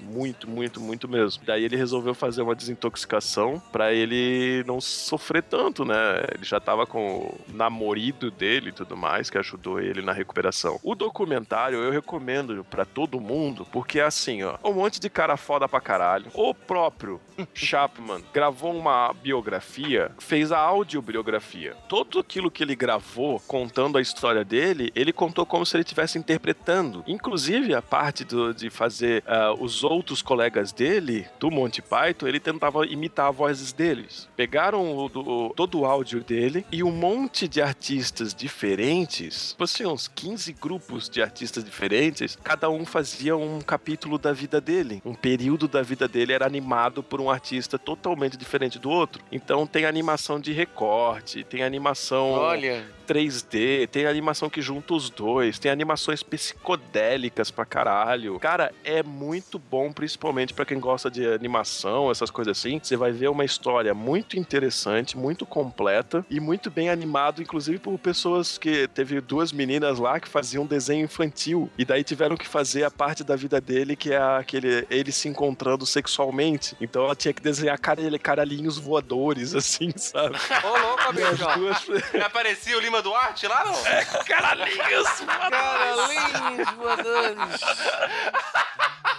muito, muito, muito mesmo. Daí ele resolveu fazer uma desintoxicação pra ele não sofrer tanto, né? Ele já tava com o namorido dele e tudo mais, que ajudou ele na recuperação. O documentário eu recomendo pra todo mundo, porque é assim, ó, um monte de cara foda pra caralho. O próprio Chapman gravou uma biografia, fez a audiobiografia. Tudo aquilo que ele gravou contando a história dele, ele contou como se ele estivesse interpretando. Inclusive a parte do- de fazer ah, os outros colegas dele, do Monty Python, ele tentava imitar vozes deles. Pegaram o, do- todo o áudio dele e um monte de artistas diferentes, tipo assim, uns 15 grupos de artistas diferentes, cada um fazia um capítulo da vida dele. Um período da vida dele era animado por um artista totalmente diferente do outro. Então tem animação de recorte, tem animação Olha. 3D, tem animação que junta os dois, tem animações psicodélicas pra caralho. Cara, é muito bom, principalmente pra quem gosta de animação, essas coisas assim. Você vai ver uma história muito interessante, muito completa e muito bem animado, inclusive por pessoas que teve duas meninas lá que faziam desenho infantil e daí tiveram que fazer a parte da vida dele que é aquele ele se encontrando sexualmente. Então ela tinha que desenhar caralhinhos voadores assim, sabe? Ô, louco, as bicho. duas Aparecia o Lima Duarte lá, não? É, caralhinhos Caralhinhos voadores.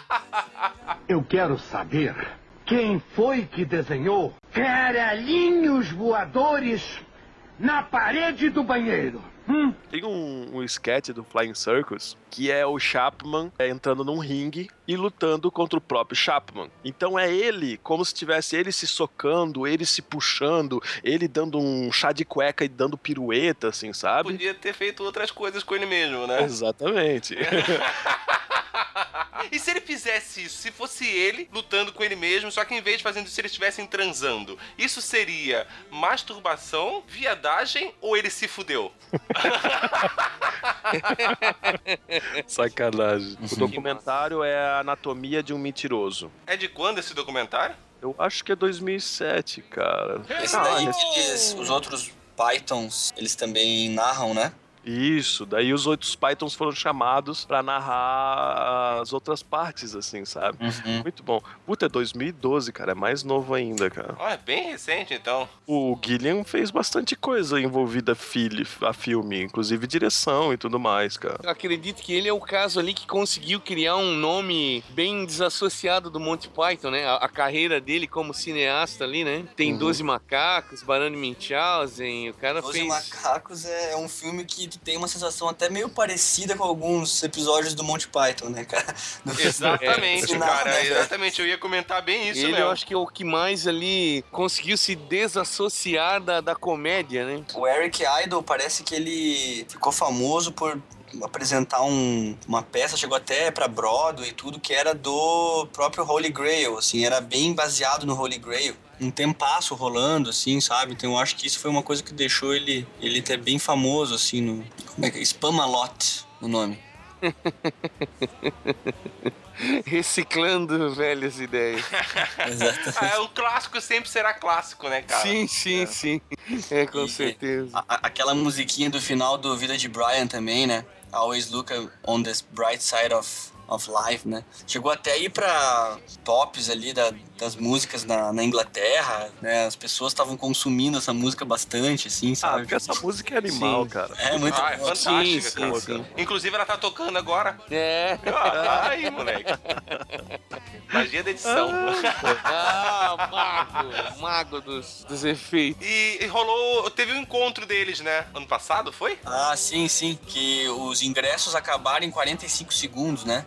Eu quero saber quem foi que desenhou caralhinhos voadores na parede do banheiro. Hum? Tem um, um sketch do Flying Circus que é o Chapman é, entrando num ringue e lutando contra o próprio Chapman. Então é ele, como se tivesse ele se socando, ele se puxando, ele dando um chá de cueca e dando pirueta, assim, sabe? Podia ter feito outras coisas com ele mesmo, né? Exatamente. E se ele fizesse isso, se fosse ele lutando com ele mesmo, só que em vez de fazendo isso, eles estivessem transando, isso seria masturbação, viadagem ou ele se fudeu? Sacanagem. O documentário é a Anatomia de um Mentiroso. É de quando esse documentário? Eu acho que é 2007, cara. Esse Ah, daí, é- eles, os outros Pythons, eles também narram, né? Isso, daí os outros Pythons foram chamados pra narrar as outras partes, assim, sabe? Uhum. Muito bom. Puta, é 2012, cara, é mais novo ainda, cara. Ah, é bem recente então. O Gilliam fez bastante coisa envolvida a, filme, inclusive direção e tudo mais, cara. Eu acredito que ele é o caso ali que conseguiu criar um nome bem desassociado do Monty Python, né? A, a carreira dele como cineasta ali, né? Tem Uhum. 12 Macacos, Barano Munchausen, o cara Doze fez... Macacos é um filme que tu tem uma sensação até meio parecida com alguns episódios do Monty Python, né, cara? Do- Exatamente, Final, cara. né, Exatamente, eu ia comentar bem isso ele mesmo. eu acho que é o que mais ali conseguiu se desassociar da, da comédia, né? O Eric Idle parece que ele ficou famoso por apresentar um- uma peça, chegou até pra Broadway e tudo, que era do próprio Holy Grail, assim, era bem baseado no Holy Grail. Um tempasso rolando, assim, sabe? Então eu acho que isso foi uma coisa que deixou ele, ele até bem famoso, assim, no... Como é que é? Spamalot, o nome. Reciclando velhas ideias. Ah, é, o clássico sempre será clássico, né, cara? sim, sim, sim. É, com E- certeza. A- a- aquela musiquinha do final do Vida de Brian também, né? Always look on the bright side of, of life, né? Chegou até aí pra tops ali da- das músicas na, na Inglaterra, né? As pessoas estavam consumindo essa música bastante, assim, Ah, sabe? porque essa música é animal, Sim. cara. É muito Ah, é fantástica, sim, cara. sim. Inclusive, ela tá tocando agora. É. Ah, Aí, moleque. Magia da edição. Ah, mago. Mago dos, dos efeitos. E, e rolou. Teve um encontro deles, né? Ano passado, foi? Ah, sim, sim. Que os ingressos acabaram em 45 segundos, né?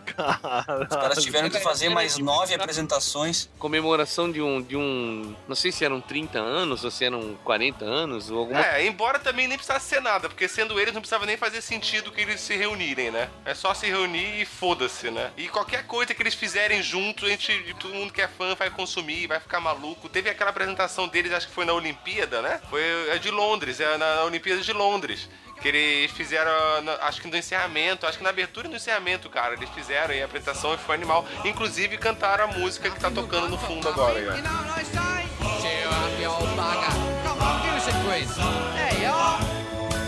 Os caras tiveram que fazer mais nove apresentações. Comemoração de um, de um. Não sei se eram 30 anos ou se eram 40 anos ou alguma É, embora também nem precisasse ser nada, porque sendo eles não precisava nem fazer sentido que eles se reunirem, né? É só se reunir e foda-se, né? E qualquer coisa que eles fizerem juntos, a gente, todo mundo que é fã vai consumir, vai ficar maluco. Teve aquela apresentação deles, acho que foi na Olimpíada, né? Foi é de Londres, é na, na Olimpíada de Londres. Que eles fizeram, acho que no encerramento, acho que na abertura e no encerramento, cara. Eles fizeram aí a apresentação e foi animal. Inclusive cantaram a música que tá tocando no fundo agora, aí, ó. You know what I say? Cheer up, you old bugger. Come on, give us a quiz. There you are.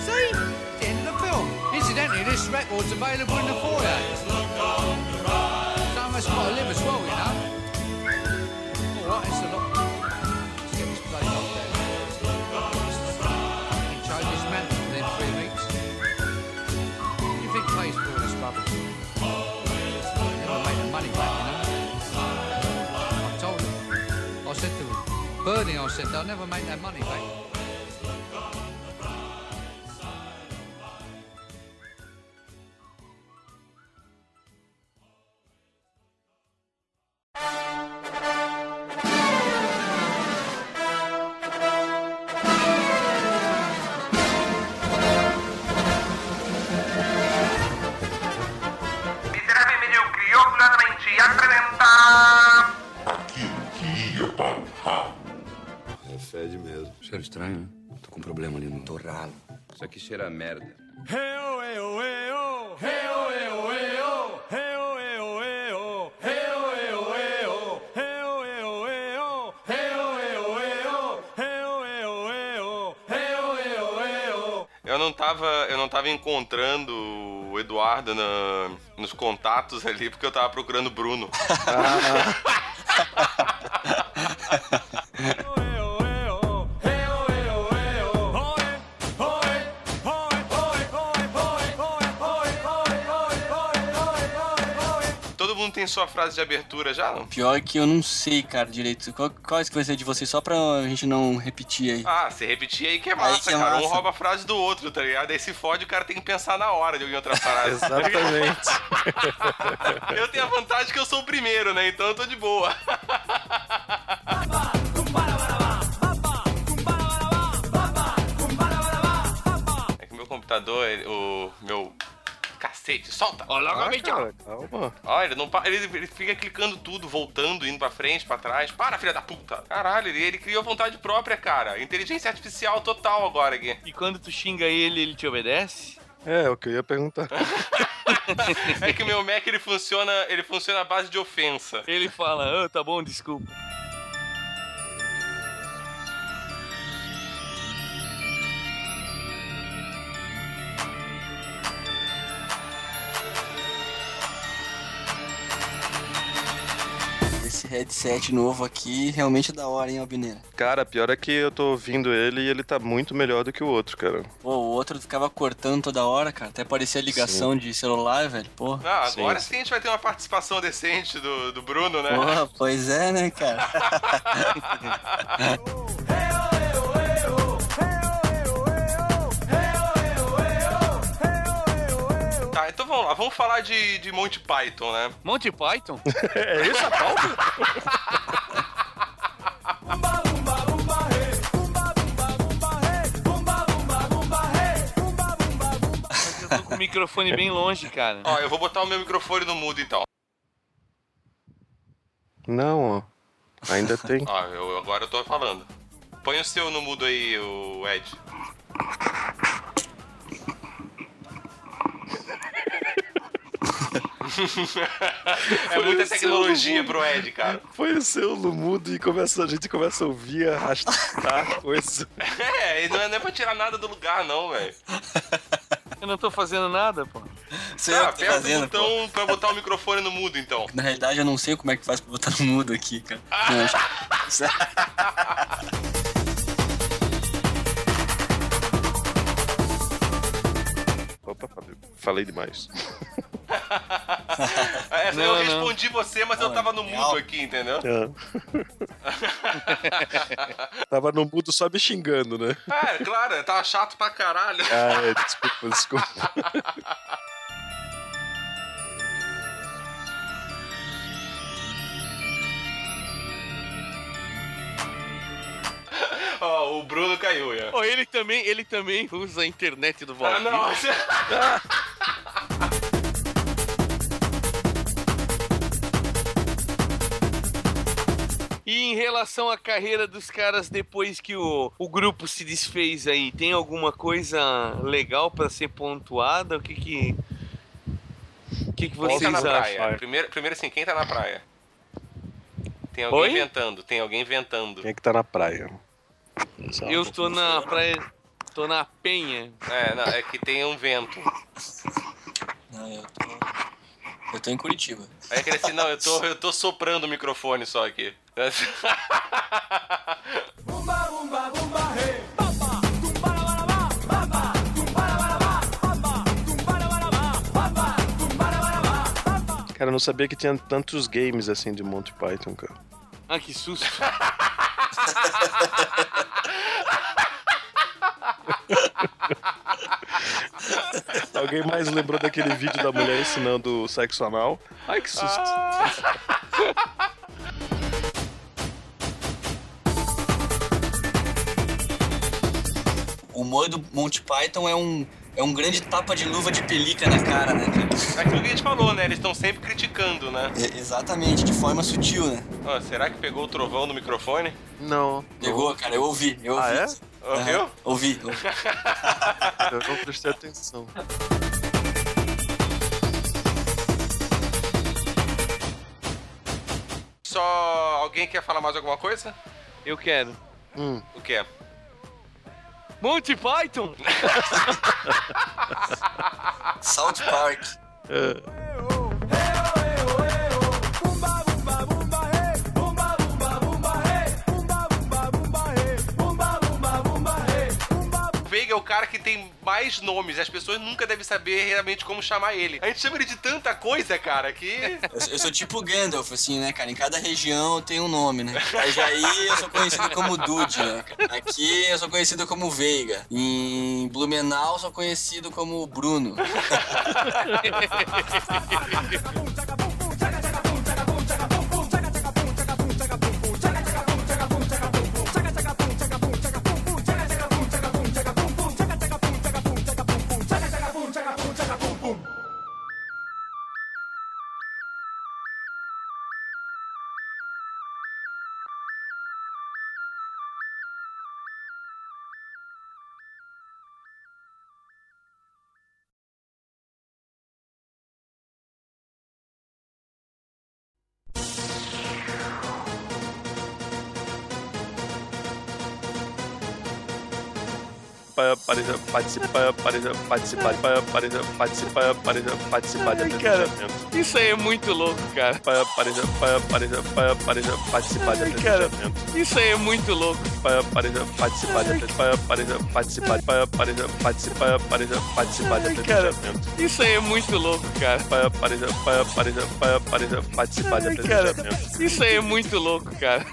See? It's the end of the film. Incidentally, this Bernie, I said, they'll never make that money back. fede mesmo. Cheiro é estranho, né? Tô com um problema ali no torralo. Isso aqui cheira a merda. Eu, eu, eu, eu, eu, eu, eu. Eu não tava, eu não tava encontrando o Eduardo na, nos contatos ali porque eu tava procurando o Bruno. Ah. tem sua frase de abertura já, não? Pior que eu não sei, cara, direito. Qual, qual é que vai ser de vocês? Só pra gente não repetir aí. Ah, se repetir aí que é massa, Aí que é cara. Um massa. rouba a frase do outro, tá ligado? Aí se fode, o cara tem que pensar na hora de alguém outra frase. Exatamente. eu tenho a vantagem que eu sou o primeiro, né? Então eu tô de boa. É que meu computador, o meu cacete, solta. Ó, logo Ah, cara, calma. Ó, ele não ele, ele fica clicando tudo, voltando, indo pra frente, pra trás. Para, filha da puta. Caralho, ele, ele criou vontade própria, cara. Inteligência artificial total agora aqui. E quando tu xinga ele, ele te obedece? É, é o que eu ia perguntar. É que o meu Mac ele funciona, ele funciona à base de ofensa. Ele fala, ah, tá bom, desculpa. Headset novo aqui realmente é da hora, hein, Albineira? Cara, pior é que eu tô ouvindo ele e ele tá muito melhor do que o outro, cara. Pô, o outro ficava cortando toda hora, cara. Até parecia ligação de celular, velho. Pô. Ah, agora sim. a gente vai ter uma participação decente do, do Bruno, né? Porra, pois é, né, cara? Tá, então vamos lá, vamos falar de, de Monty Python, né? Monty Python? é isso a pauta? Eu tô com o microfone bem longe, cara. Ó, eu vou botar o meu microfone no mudo então. Não, ó. Ainda tem. Ó, eu, agora eu tô falando. Põe o seu no mudo aí, o Ed. É muita tecnologia pro Ed, cara. Põe o seu no mudo e começa, a gente começa a ouvir, arrastar coisa. É, e não é, não é pra tirar nada do lugar, não, velho. Eu não tô fazendo nada, pô. Tá, que tô aperta fazendo, o botão pra botar o microfone no mudo, então. Na realidade, eu não sei como é que faz pra botar no mudo aqui, cara. Acho- Opa, Fábio, falei demais. É, Não, eu não. respondi você, mas eu tava no mudo aqui, entendeu? É. Tava no mudo só me xingando, né? É, claro, tava chato pra caralho. Ah, é, desculpa, desculpa. Ó, o Bruno caiu, já. Ó, ele também, ele também usa a internet do Ah, Valdir. não. E em relação à carreira dos caras depois que o, o grupo se desfez aí, tem alguma coisa legal pra ser pontuada? O que que o que, que Quem vocês tá na acham? praia? Primeiro, primeiro assim, quem tá na praia? Tem alguém Oi? inventando, tem alguém inventando. Quem é que tá na praia? Eu tô na praia, tô na penha. É, não, é que tem um vento. Não, eu tô. Eu tô em Curitiba. Aí aquele assim, não, eu tô, eu tô soprando o microfone só aqui. Cara, eu não sabia que tinha tantos games assim de Monty Python, cara. Ah, que susto. Alguém mais lembrou daquele vídeo da mulher ensinando o sexo anal? Ai, que susto. O humor do Monty Python é um, é um grande tapa de luva de pelica na cara, né, cara? É aquilo que a gente falou, né? Eles estão sempre criticando, né? E- exatamente, de forma sutil, né? Ó, será que pegou o trovão no microfone? Não. Pegou, cara, eu ouvi, eu ouvi. Ah, é? Ouviu? Aham, ouvi, ouvi. Eu não prestei atenção. Só alguém quer falar mais alguma coisa? Eu quero. Hum. O que é? Monty Python? South Park. O é o cara que tem mais nomes. As pessoas nunca devem saber realmente como chamar ele. A gente chama ele de tanta coisa, cara, que. Eu, eu sou tipo Gandalf, assim, né, cara? Em cada região tem um nome, né? Itajaí eu sou conhecido como Dude, né? Aqui eu sou conhecido como Veiga. Em Blumenau eu sou conhecido como Bruno. participar, participar, participar, participar, participar, participar de atendimento. Isso aí é muito louco, cara. Participar de atendimento. Isso aí é muito louco. Participar participar, atendimento. Participar de atendimento. Isso aí é muito louco, cara. Participar de atendimento. Isso aí é muito louco, cara.